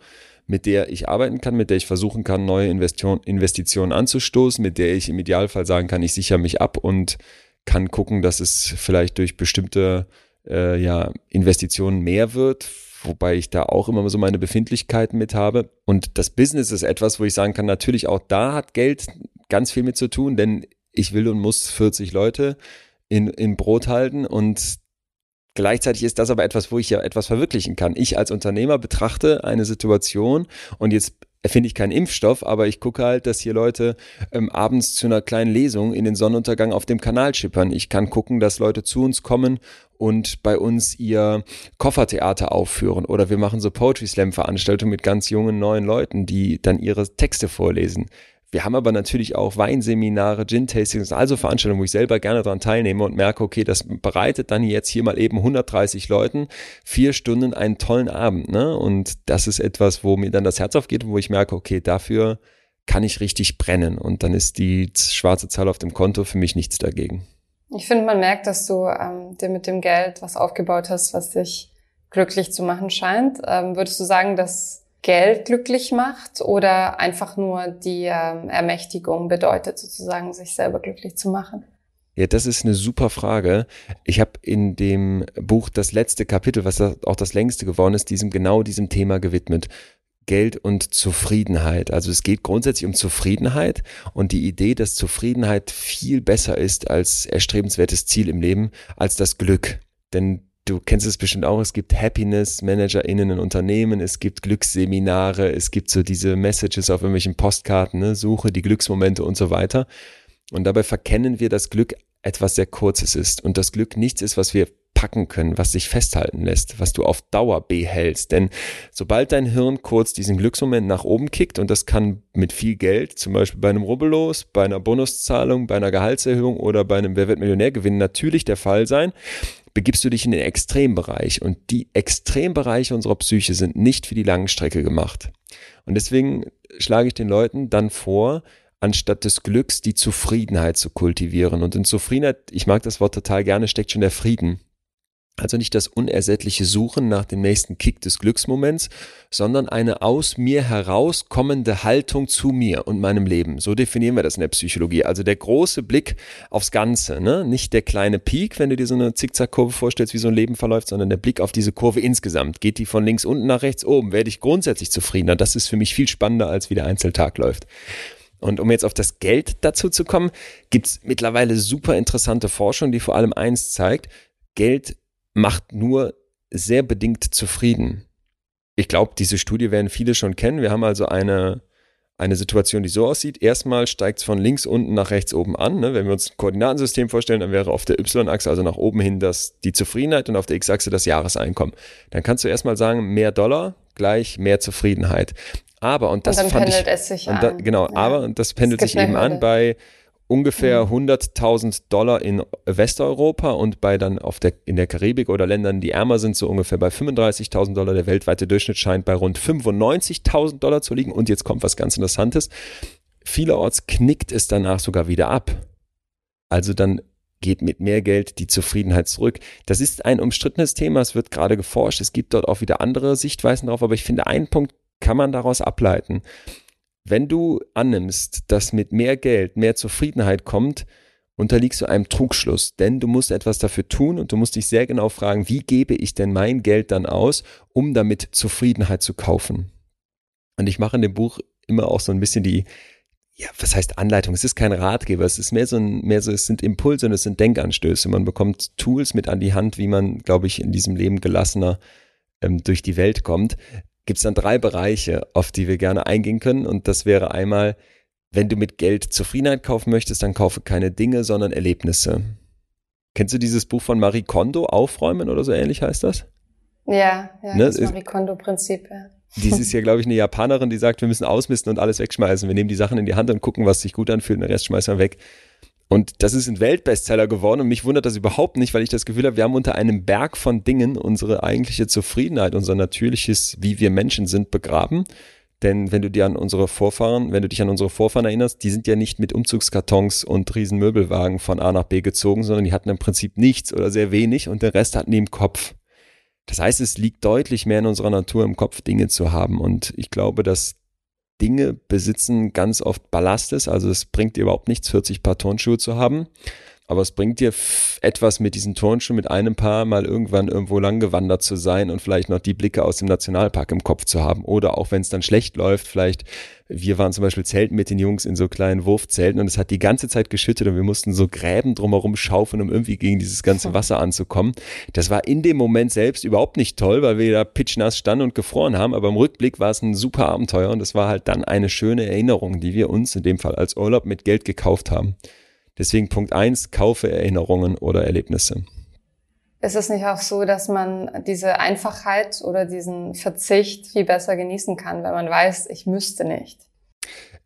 mit der ich arbeiten kann, mit der ich versuchen kann, neue Investion, Investitionen anzustoßen, mit der ich im Idealfall sagen kann, ich sichere mich ab und kann gucken, dass es vielleicht durch bestimmte äh, ja, Investitionen mehr wird, wobei ich da auch immer so meine Befindlichkeiten mit habe. Und das Business ist etwas, wo ich sagen kann, natürlich auch da hat Geld ganz viel mit zu tun, denn ich will und muss 40 Leute in, in Brot halten und Gleichzeitig ist das aber etwas, wo ich ja etwas verwirklichen kann. Ich als Unternehmer betrachte eine Situation und jetzt erfinde ich keinen Impfstoff, aber ich gucke halt, dass hier Leute ähm, abends zu einer kleinen Lesung in den Sonnenuntergang auf dem Kanal schippern. Ich kann gucken, dass Leute zu uns kommen und bei uns ihr Koffertheater aufführen oder wir machen so Poetry Slam Veranstaltungen mit ganz jungen neuen Leuten, die dann ihre Texte vorlesen. Wir haben aber natürlich auch Weinseminare, Gin-Tastings, also Veranstaltungen, wo ich selber gerne daran teilnehme und merke, okay, das bereitet dann jetzt hier mal eben 130 Leuten vier Stunden einen tollen Abend. Ne? Und das ist etwas, wo mir dann das Herz aufgeht und wo ich merke, okay, dafür kann ich richtig brennen. Und dann ist die schwarze Zahl auf dem Konto für mich nichts dagegen. Ich finde, man merkt, dass du ähm, dir mit dem Geld was aufgebaut hast, was dich glücklich zu machen scheint. Ähm, würdest du sagen, dass Geld glücklich macht oder einfach nur die ähm, Ermächtigung bedeutet, sozusagen sich selber glücklich zu machen? Ja, das ist eine super Frage. Ich habe in dem Buch das letzte Kapitel, was auch das längste geworden ist, diesem genau diesem Thema gewidmet. Geld und Zufriedenheit. Also es geht grundsätzlich um Zufriedenheit und die Idee, dass Zufriedenheit viel besser ist als erstrebenswertes Ziel im Leben, als das Glück. Denn du kennst es bestimmt auch, es gibt Happiness ManagerInnen in Unternehmen, es gibt Glücksseminare, es gibt so diese Messages auf irgendwelchen Postkarten, ne? suche die Glücksmomente und so weiter. Und dabei verkennen wir, dass Glück etwas sehr Kurzes ist und das Glück nichts ist, was wir packen können, was sich festhalten lässt, was du auf Dauer behältst. Denn sobald dein Hirn kurz diesen Glücksmoment nach oben kickt, und das kann mit viel Geld, zum Beispiel bei einem Rubbellos, bei einer Bonuszahlung, bei einer Gehaltserhöhung oder bei einem Wer wird Millionärgewinn natürlich der Fall sein, begibst du dich in den Extrembereich. Und die Extrembereiche unserer Psyche sind nicht für die lange Strecke gemacht. Und deswegen schlage ich den Leuten dann vor, anstatt des Glücks die Zufriedenheit zu kultivieren. Und in Zufriedenheit, ich mag das Wort total gerne, steckt schon der Frieden. Also nicht das unersättliche Suchen nach dem nächsten Kick des Glücksmoments, sondern eine aus mir herauskommende Haltung zu mir und meinem Leben. So definieren wir das in der Psychologie. Also der große Blick aufs Ganze, ne? nicht der kleine Peak, wenn du dir so eine Zickzackkurve vorstellst, wie so ein Leben verläuft, sondern der Blick auf diese Kurve insgesamt. Geht die von links unten nach rechts oben? Werde ich grundsätzlich zufriedener? Das ist für mich viel spannender, als wie der Einzeltag läuft. Und um jetzt auf das Geld dazu zu kommen, gibt es mittlerweile super interessante Forschung, die vor allem eins zeigt, Geld macht nur sehr bedingt zufrieden. Ich glaube, diese Studie werden viele schon kennen. Wir haben also eine, eine Situation, die so aussieht. Erstmal steigt es von links unten nach rechts oben an. Ne? Wenn wir uns ein Koordinatensystem vorstellen, dann wäre auf der Y-Achse, also nach oben hin, das, die Zufriedenheit und auf der X-Achse das Jahreseinkommen. Dann kannst du erstmal sagen, mehr Dollar gleich mehr Zufriedenheit. Aber, und das und dann fand pendelt ich, es sich da, an. genau, Ja. aber, und das pendelt sich eben an bei ungefähr Mhm. 100.000 Dollar in Westeuropa und bei dann auf der, in der Karibik oder Ländern, die ärmer sind, so ungefähr bei 35.000 Dollar. Der weltweite Durchschnitt scheint bei rund 95.000 Dollar zu liegen. Und jetzt kommt was ganz Interessantes. Vielerorts knickt es danach sogar wieder ab. Also dann geht mit mehr Geld die Zufriedenheit zurück. Das ist ein umstrittenes Thema, es wird gerade geforscht, es gibt dort auch wieder andere Sichtweisen drauf, aber ich finde, einen Punkt kann man daraus ableiten. Wenn du annimmst, dass mit mehr Geld mehr Zufriedenheit kommt, unterliegst du einem Trugschluss, denn du musst etwas dafür tun und du musst dich sehr genau fragen, wie gebe ich denn mein Geld dann aus, um damit Zufriedenheit zu kaufen. Und ich mache in dem Buch immer auch so ein bisschen die, ja, was heißt Anleitung? Es ist kein Ratgeber, es ist mehr so ein, mehr so, es sind Impulse und es sind Denkanstöße. Man bekommt Tools mit an die Hand, wie man, glaube ich, in diesem Leben gelassener ähm, durch die Welt kommt. Gibt es dann drei Bereiche, auf die wir gerne eingehen können. Und das wäre einmal, wenn du mit Geld Zufriedenheit kaufen möchtest, dann kaufe keine Dinge, sondern Erlebnisse. Kennst du dieses Buch von Marie Kondo, Aufräumen oder so ähnlich heißt das? Ja, ja, Ne, das Marie Kondo-Prinzip. Ja. Dies ist ja, glaube ich, eine Japanerin, die sagt, wir müssen ausmisten und alles wegschmeißen. Wir nehmen die Sachen in die Hand und gucken, was sich gut anfühlt und den Rest schmeißen wir weg. Und das ist ein Weltbestseller geworden und mich wundert das überhaupt nicht, weil ich das Gefühl habe, wir haben unter einem Berg von Dingen unsere eigentliche Zufriedenheit, unser natürliches, wie wir Menschen sind, begraben. Denn wenn du dir an unsere Vorfahren, wenn du dich an unsere Vorfahren erinnerst, die sind ja nicht mit Umzugskartons und riesen Möbelwagen von A nach B gezogen, sondern die hatten im Prinzip nichts oder sehr wenig und den Rest hatten die im Kopf. Das heißt, es liegt deutlich mehr in unserer Natur im Kopf, Dinge zu haben. Und ich glaube, dass Dinge besitzen ganz oft Ballastes. Also es bringt überhaupt nichts, 40 Paar Turnschuhe zu haben. Aber es bringt dir etwas mit diesen Turnschuhen, mit einem Paar mal irgendwann irgendwo lang gewandert zu sein und vielleicht noch die Blicke aus dem Nationalpark im Kopf zu haben. Oder auch wenn es dann schlecht läuft, vielleicht, wir waren zum Beispiel zelten mit den Jungs in so kleinen Wurfzelten und es hat die ganze Zeit geschüttet und wir mussten so Gräben drumherum schaufeln, um irgendwie gegen dieses ganze Wasser anzukommen. Das war in dem Moment selbst überhaupt nicht toll, weil wir da pitchnass standen und gefroren haben, aber im Rückblick war es ein super Abenteuer und es war halt dann eine schöne Erinnerung, die wir uns in dem Fall als Urlaub mit Geld gekauft haben. Deswegen Punkt eins: kaufe Erinnerungen oder Erlebnisse. Ist es nicht auch so, dass man diese Einfachheit oder diesen Verzicht viel besser genießen kann, wenn man weiß, ich müsste nicht?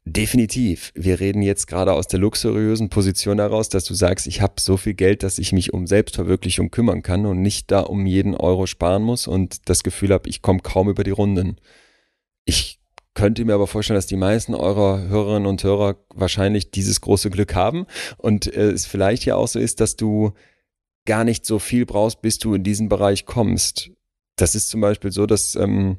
Definitiv. Wir reden jetzt gerade aus der luxuriösen Position heraus, dass du sagst, ich habe so viel Geld, dass ich mich um Selbstverwirklichung kümmern kann und nicht da um jeden Euro sparen muss und das Gefühl habe, ich komme kaum über die Runden. Ich könnte mir aber vorstellen, dass die meisten eurer Hörerinnen und Hörer wahrscheinlich dieses große Glück haben und äh, es vielleicht ja auch so ist, dass du gar nicht so viel brauchst, bis du in diesen Bereich kommst. Das ist zum Beispiel so, dass ähm,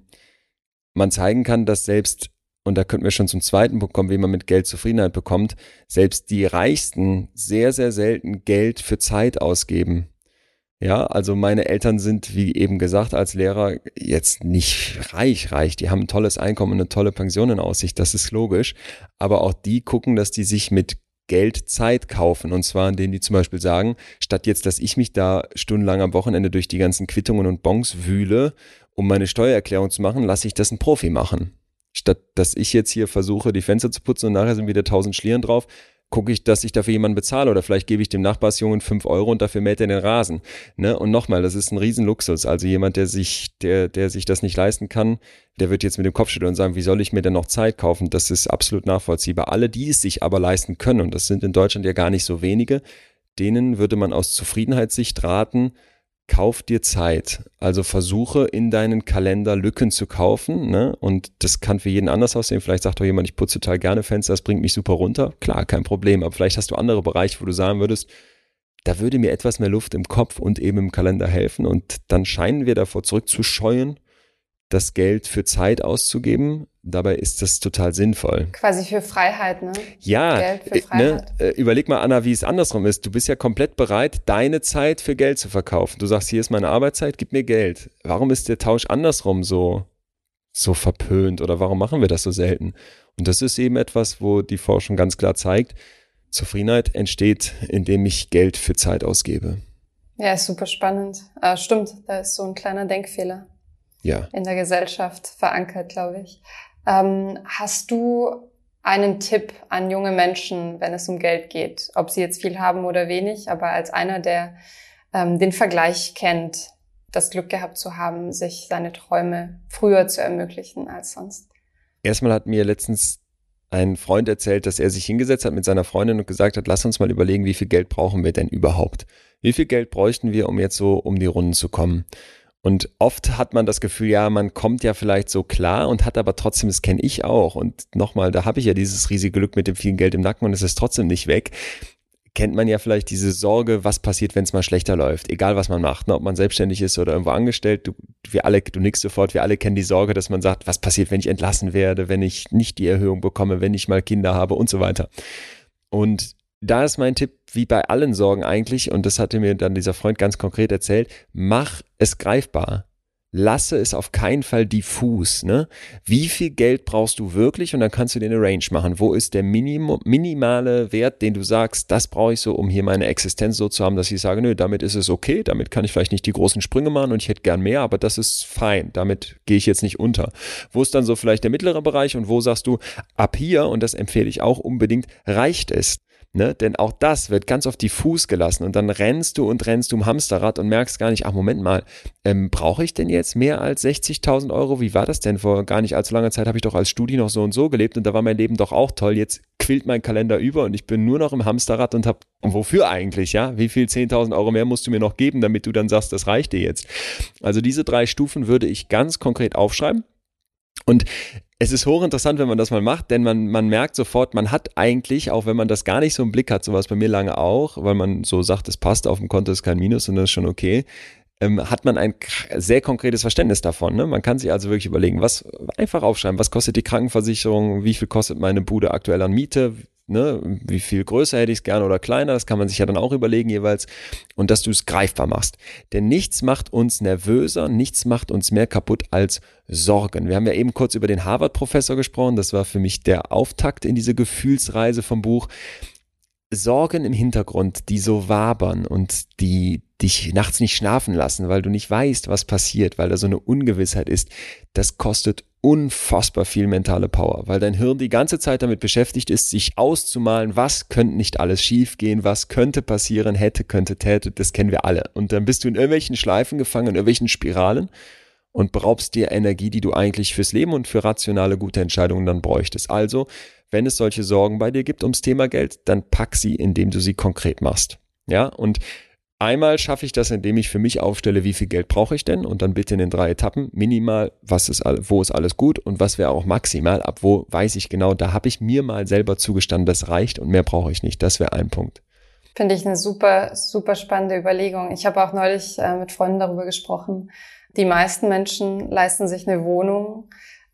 man zeigen kann, dass selbst und da könnten wir schon zum zweiten Punkt kommen, wie man mit Geld Zufriedenheit bekommt, selbst die Reichsten sehr, sehr selten Geld für Zeit ausgeben. Ja, also meine Eltern sind, wie eben gesagt, als Lehrer jetzt nicht reich, reich. Die haben ein tolles Einkommen und eine tolle Pension in Aussicht, das ist logisch. Aber auch die gucken, dass die sich mit Geld Zeit kaufen. Und zwar, indem die zum Beispiel sagen, statt jetzt, dass ich mich da stundenlang am Wochenende durch die ganzen Quittungen und Bons wühle, um meine Steuererklärung zu machen, lasse ich das ein Profi machen. Statt dass ich jetzt hier versuche, die Fenster zu putzen und nachher sind wieder tausend Schlieren drauf, gucke ich, dass ich dafür jemanden bezahle oder vielleicht gebe ich dem Nachbarsjungen fünf Euro und dafür mäht er den Rasen. Ne? Und nochmal, das ist ein Riesenluxus. Also jemand, der sich, der, der sich das nicht leisten kann, der wird jetzt mit dem Kopf schütteln und sagen, wie soll ich mir denn noch Zeit kaufen? Das ist absolut nachvollziehbar. Alle, die es sich aber leisten können, und das sind in Deutschland ja gar nicht so wenige, denen würde man aus Zufriedenheitssicht raten, kauf dir Zeit. Also versuche in deinen Kalender Lücken zu kaufen. Ne? Und das kann für jeden anders aussehen. Vielleicht sagt doch jemand, ich putze total gerne Fenster, das bringt mich super runter. Klar, kein Problem. Aber vielleicht hast du andere Bereiche, wo du sagen würdest, da würde mir etwas mehr Luft im Kopf und eben im Kalender helfen. Und dann scheinen wir davor zurückzuscheuen, das Geld für Zeit auszugeben. Dabei ist das total sinnvoll. Quasi für Freiheit, ne? Ja, Geld für äh, ne, Freiheit. Ne, überleg mal, Anna, wie es andersrum ist. Du bist ja komplett bereit, deine Zeit für Geld zu verkaufen. Du sagst, hier ist meine Arbeitszeit, gib mir Geld. Warum ist der Tausch andersrum so, so verpönt oder warum machen wir das so selten? Und das ist eben etwas, wo die Forschung ganz klar zeigt, Zufriedenheit entsteht, indem ich Geld für Zeit ausgebe. Ja, ist super spannend. Äh, stimmt, da ist so ein kleiner Denkfehler ja. in der Gesellschaft verankert, glaube ich. Ähm, hast du einen Tipp an junge Menschen, wenn es um Geld geht? Ob sie jetzt viel haben oder wenig, aber als einer, der ähm, den Vergleich kennt, das Glück gehabt zu haben, sich seine Träume früher zu ermöglichen als sonst. Erstmal hat mir letztens ein Freund erzählt, dass er sich hingesetzt hat mit seiner Freundin und gesagt hat, lass uns mal überlegen, wie viel Geld brauchen wir denn überhaupt? Wie viel Geld bräuchten wir, um jetzt so um die Runden zu kommen? Und oft hat man das Gefühl, ja, man kommt ja vielleicht so klar und hat aber trotzdem, das kenne ich auch. Und nochmal, da habe ich ja dieses riesige Glück mit dem vielen Geld im Nacken und es ist trotzdem nicht weg. Kennt man ja vielleicht diese Sorge, was passiert, wenn es mal schlechter läuft, egal was man macht, ne? ob man selbstständig ist oder irgendwo angestellt. Du, wir alle, du nix sofort, wir alle kennen die Sorge, dass man sagt, was passiert, wenn ich entlassen werde, wenn ich nicht die Erhöhung bekomme, wenn ich mal Kinder habe und so weiter. Und da ist mein Tipp, wie bei allen Sorgen eigentlich, und das hatte mir dann dieser Freund ganz konkret erzählt, mach es greifbar. Lasse es auf keinen Fall diffus. Ne? Wie viel Geld brauchst du wirklich? Und dann kannst du dir eine Range machen. Wo ist der Minimum, minimale Wert, den du sagst, das brauche ich so, um hier meine Existenz so zu haben, dass ich sage, nö, damit ist es okay, damit kann ich vielleicht nicht die großen Sprünge machen und ich hätte gern mehr, aber das ist fein, damit gehe ich jetzt nicht unter. Wo ist dann so vielleicht der mittlere Bereich und wo sagst du, ab hier, und das empfehle ich auch unbedingt, reicht es? Ne? Denn auch das wird ganz oft diffus gelassen und dann rennst du und rennst du im Hamsterrad und merkst gar nicht, ach Moment mal, ähm, brauche ich denn jetzt mehr als 60.000 Euro? Wie war das denn? Vor gar nicht allzu langer Zeit habe ich doch als Studi noch so und so gelebt und da war mein Leben doch auch toll. Jetzt quillt mein Kalender über und ich bin nur noch im Hamsterrad und habe, und wofür eigentlich, ja? Wie viel 10.000 Euro mehr musst du mir noch geben, damit du dann sagst, das reicht dir jetzt? Also diese drei Stufen würde ich ganz konkret aufschreiben. Und es ist hochinteressant, wenn man das mal macht, denn man, man merkt sofort, man hat eigentlich, auch wenn man das gar nicht so im Blick hat, sowas bei mir lange auch, weil man so sagt, es passt auf dem Konto, ist kein Minus und das ist schon okay, ähm, hat man ein sehr konkretes Verständnis davon. Ne? Man kann sich also wirklich überlegen, was einfach aufschreiben, was kostet die Krankenversicherung, wie viel kostet meine Bude aktuell an Miete, ne, wie viel größer hätte ich es gerne oder kleiner, das kann man sich ja dann auch überlegen jeweils und dass du es greifbar machst. Denn nichts macht uns nervöser, nichts macht uns mehr kaputt als Sorgen. Wir haben ja eben kurz über den Harvard-Professor gesprochen, das war für mich der Auftakt in diese Gefühlsreise vom Buch. Sorgen im Hintergrund, die so wabern und die dich nachts nicht schlafen lassen, weil du nicht weißt, was passiert, weil da so eine Ungewissheit ist, das kostet unfassbar viel mentale Power, weil dein Hirn die ganze Zeit damit beschäftigt ist, sich auszumalen, was könnte nicht alles schiefgehen, was könnte passieren, hätte, könnte, täte, das kennen wir alle. Und dann bist du in irgendwelchen Schleifen gefangen, in irgendwelchen Spiralen und beraubst dir Energie, die du eigentlich fürs Leben und für rationale, gute Entscheidungen dann bräuchtest. Also, wenn es solche Sorgen bei dir gibt ums Thema Geld, dann pack sie, indem du sie konkret machst. Ja, und Einmal schaffe ich das, indem ich für mich aufstelle, wie viel Geld brauche ich denn und dann bitte in den drei Etappen minimal, was ist, wo ist alles gut und was wäre auch maximal, ab wo weiß ich genau, da habe ich mir mal selber zugestanden, das reicht und mehr brauche ich nicht. Das wäre ein Punkt. Finde ich eine super, super spannende Überlegung. Ich habe auch neulich äh, mit Freunden darüber gesprochen. Die meisten Menschen leisten sich eine Wohnung,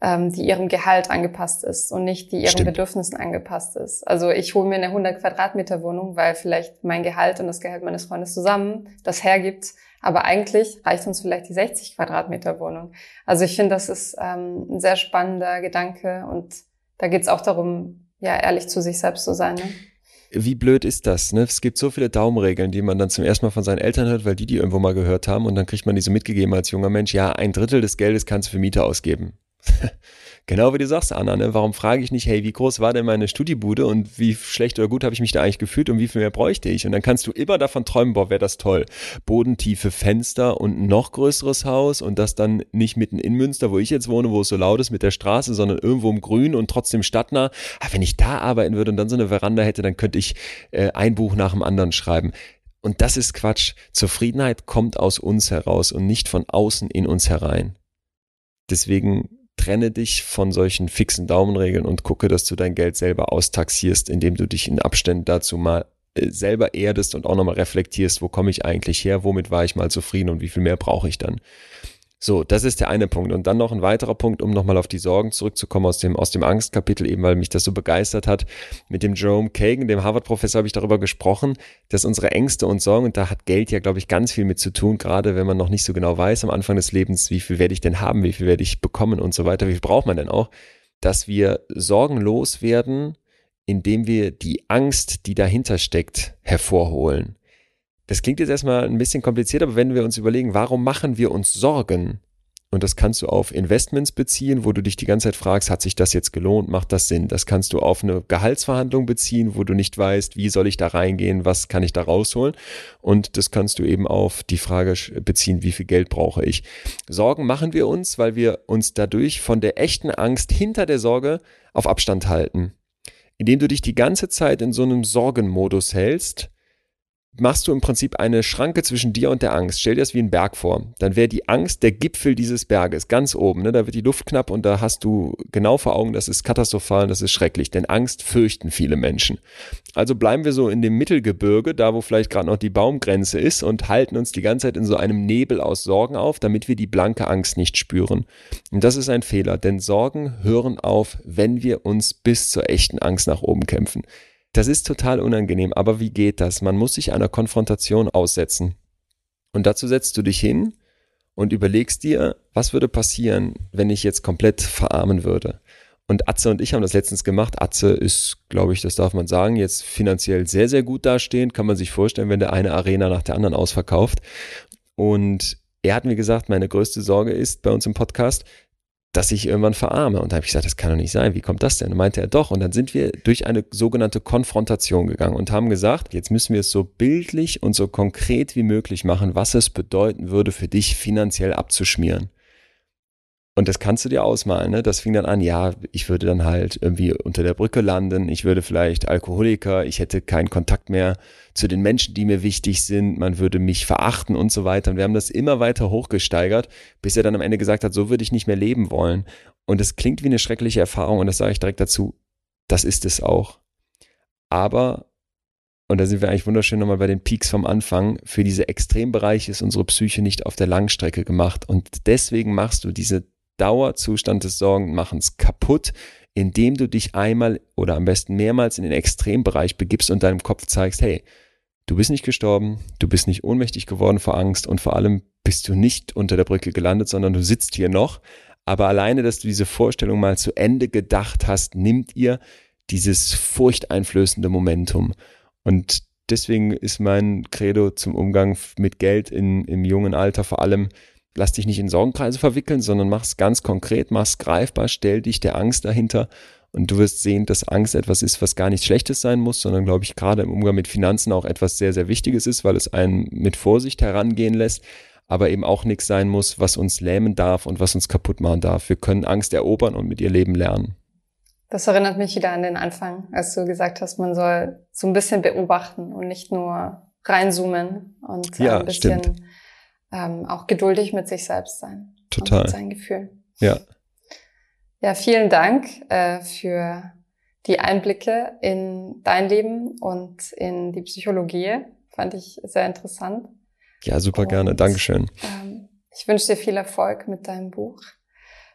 ähm, die ihrem Gehalt angepasst ist und nicht die ihren Stimmt. Bedürfnissen angepasst ist. Also ich hole mir eine 100 Quadratmeter Wohnung, weil vielleicht mein Gehalt und das Gehalt meines Freundes zusammen das hergibt. Aber eigentlich reicht uns vielleicht die 60 Quadratmeter Wohnung. Also ich finde, das ist ähm, ein sehr spannender Gedanke und da geht es auch darum, ja, ehrlich zu sich selbst zu sein. Ne? wie blöd ist das? Ne? Es gibt so viele Daumenregeln, die man dann zum ersten Mal von seinen Eltern hört, weil die die irgendwo mal gehört haben und dann kriegt man diese mitgegeben als junger Mensch. Ja, ein Drittel des Geldes kannst du für Miete ausgeben. genau wie du sagst, Anna, ne? warum frage ich nicht, hey, wie groß war denn meine Studiebude und wie schlecht oder gut habe ich mich da eigentlich gefühlt und wie viel mehr bräuchte ich? Und dann kannst du immer davon träumen, boah, wäre das toll. Bodentiefe Fenster und ein noch größeres Haus und das dann nicht mitten in Münster, wo ich jetzt wohne, wo es so laut ist mit der Straße, sondern irgendwo im Grün und trotzdem stadtnah. Aber wenn ich da arbeiten würde und dann so eine Veranda hätte, dann könnte ich äh, ein Buch nach dem anderen schreiben. Und das ist Quatsch. Zufriedenheit kommt aus uns heraus und nicht von außen in uns herein. Deswegen trenne dich von solchen fixen Daumenregeln und gucke, dass du dein Geld selber austaxierst, indem du dich in Abständen dazu mal äh, selber erdest und auch nochmal reflektierst, wo komme ich eigentlich her, womit war ich mal zufrieden und wie viel mehr brauche ich dann. So, das ist der eine Punkt. Und dann noch ein weiterer Punkt, um nochmal auf die Sorgen zurückzukommen aus dem, aus dem Angstkapitel, eben weil mich das so begeistert hat. Mit dem Jerome Kagan, dem Harvard-Professor, habe ich darüber gesprochen, dass unsere Ängste und Sorgen, und da hat Geld ja, glaube ich, ganz viel mit zu tun, gerade wenn man noch nicht so genau weiß am Anfang des Lebens, wie viel werde ich denn haben, wie viel werde ich bekommen und so weiter, wie viel braucht man denn auch, dass wir sorgenlos werden, indem wir die Angst, die dahinter steckt, hervorholen. Das klingt jetzt erstmal ein bisschen kompliziert, aber wenn wir uns überlegen, warum machen wir uns Sorgen? Und das kannst du auf Investments beziehen, wo du dich die ganze Zeit fragst, hat sich das jetzt gelohnt, macht das Sinn? Das kannst du auf eine Gehaltsverhandlung beziehen, wo du nicht weißt, wie soll ich da reingehen, was kann ich da rausholen? Und das kannst du eben auf die Frage beziehen, wie viel Geld brauche ich? Sorgen machen wir uns, weil wir uns dadurch von der echten Angst hinter der Sorge auf Abstand halten. Indem du dich die ganze Zeit in so einem Sorgenmodus hältst, machst du im Prinzip eine Schranke zwischen dir und der Angst. Stell dir das wie ein Berg vor. Dann wäre die Angst der Gipfel dieses Berges, ganz oben. Ne? Da wird die Luft knapp und da hast du genau vor Augen, das ist katastrophal, das ist schrecklich. Denn Angst fürchten viele Menschen. Also bleiben wir so in dem Mittelgebirge, da wo vielleicht gerade noch die Baumgrenze ist und halten uns die ganze Zeit in so einem Nebel aus Sorgen auf, damit wir die blanke Angst nicht spüren. Und das ist ein Fehler, denn Sorgen hören auf, wenn wir uns bis zur echten Angst nach oben kämpfen. Das ist total unangenehm, aber wie geht das? Man muss sich einer Konfrontation aussetzen. Und dazu setzt du dich hin und überlegst dir, was würde passieren, wenn ich jetzt komplett verarmen würde. Und Atze und ich haben das letztens gemacht. Atze ist, glaube ich, das darf man sagen, jetzt finanziell sehr, sehr gut dastehend. Kann man sich vorstellen, wenn der eine Arena nach der anderen ausverkauft. Und er hat mir gesagt, meine größte Sorge ist bei uns im Podcast, dass ich irgendwann verarme. Und da habe ich gesagt, das kann doch nicht sein. Wie kommt das denn? Und meinte er doch. Und dann sind wir durch eine sogenannte Konfrontation gegangen und haben gesagt, jetzt müssen wir es so bildlich und so konkret wie möglich machen, was es bedeuten würde, für dich finanziell abzuschmieren. Und das kannst du dir ausmalen, ne? Das fing dann an, ja, ich würde dann halt irgendwie unter der Brücke landen, ich würde vielleicht Alkoholiker, ich hätte keinen Kontakt mehr zu den Menschen, die mir wichtig sind, man würde mich verachten und so weiter. Und wir haben das immer weiter hochgesteigert, bis er dann am Ende gesagt hat, so würde ich nicht mehr leben wollen. Und es klingt wie eine schreckliche Erfahrung und das sage ich direkt dazu, das ist es auch. Aber und da sind wir eigentlich wunderschön nochmal bei den Peaks vom Anfang, für diese Extrembereiche ist unsere Psyche nicht auf der Langstrecke gemacht. Und deswegen machst du diese Dauerzustand des Sorgenmachens kaputt, indem du dich einmal oder am besten mehrmals in den Extrembereich begibst und deinem Kopf zeigst, hey, du bist nicht gestorben, du bist nicht ohnmächtig geworden vor Angst und vor allem bist du nicht unter der Brücke gelandet, sondern du sitzt hier noch. Aber alleine, dass du diese Vorstellung mal zu Ende gedacht hast, nimmt ihr dieses furchteinflößende Momentum. Und deswegen ist mein Credo zum Umgang mit Geld in, im jungen Alter vor allem, lass dich nicht in Sorgenkreise verwickeln, sondern mach's ganz konkret, mach's greifbar, stell dich der Angst dahinter und du wirst sehen, dass Angst etwas ist, was gar nichts Schlechtes sein muss, sondern glaube ich gerade im Umgang mit Finanzen auch etwas sehr, sehr Wichtiges ist, weil es einen mit Vorsicht herangehen lässt, aber eben auch nichts sein muss, was uns lähmen darf und was uns kaputt machen darf. Wir können Angst erobern und mit ihr leben lernen. Das erinnert mich wieder an den Anfang, als du gesagt hast, man soll so ein bisschen beobachten und nicht nur reinzoomen und ja, ein bisschen stimmt ähm, auch geduldig mit sich selbst sein. Total. mit seinen Gefühlen. Ja. Ja, vielen Dank äh, für die Einblicke in dein Leben und in die Psychologie. Fand ich sehr interessant. Ja, super und, gerne. Dankeschön. Ähm, ich wünsche dir viel Erfolg mit deinem Buch.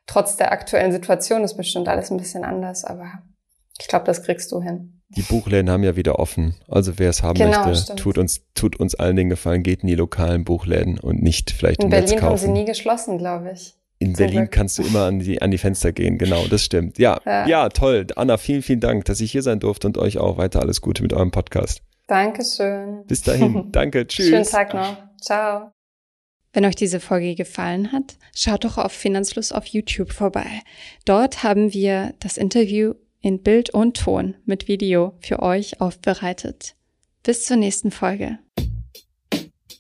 Trotz der aktuellen Situation ist bestimmt alles ein bisschen anders, aber ich glaube, das kriegst du hin. Die Buchläden haben ja wieder offen. Also wer es haben genau, möchte, stimmt. tut uns, tut uns allen den Gefallen, geht in die lokalen Buchläden und nicht vielleicht in im Berlin Netz kaufen. haben sie nie geschlossen, glaube ich. In Berlin Glück. kannst du immer an die, an die Fenster gehen, genau, das stimmt. Ja, ja, ja, toll. Anna, vielen, vielen Dank, dass ich hier sein durfte und euch auch weiter alles Gute mit eurem Podcast. Dankeschön. Bis dahin. Danke. Tschüss. Schönen Tag noch. Ciao. Wenn euch diese Folge gefallen hat, schaut doch auf Finanzfluss auf YouTube vorbei. Dort haben wir das Interview in Bild und Ton mit Video für euch aufbereitet. Bis zur nächsten Folge.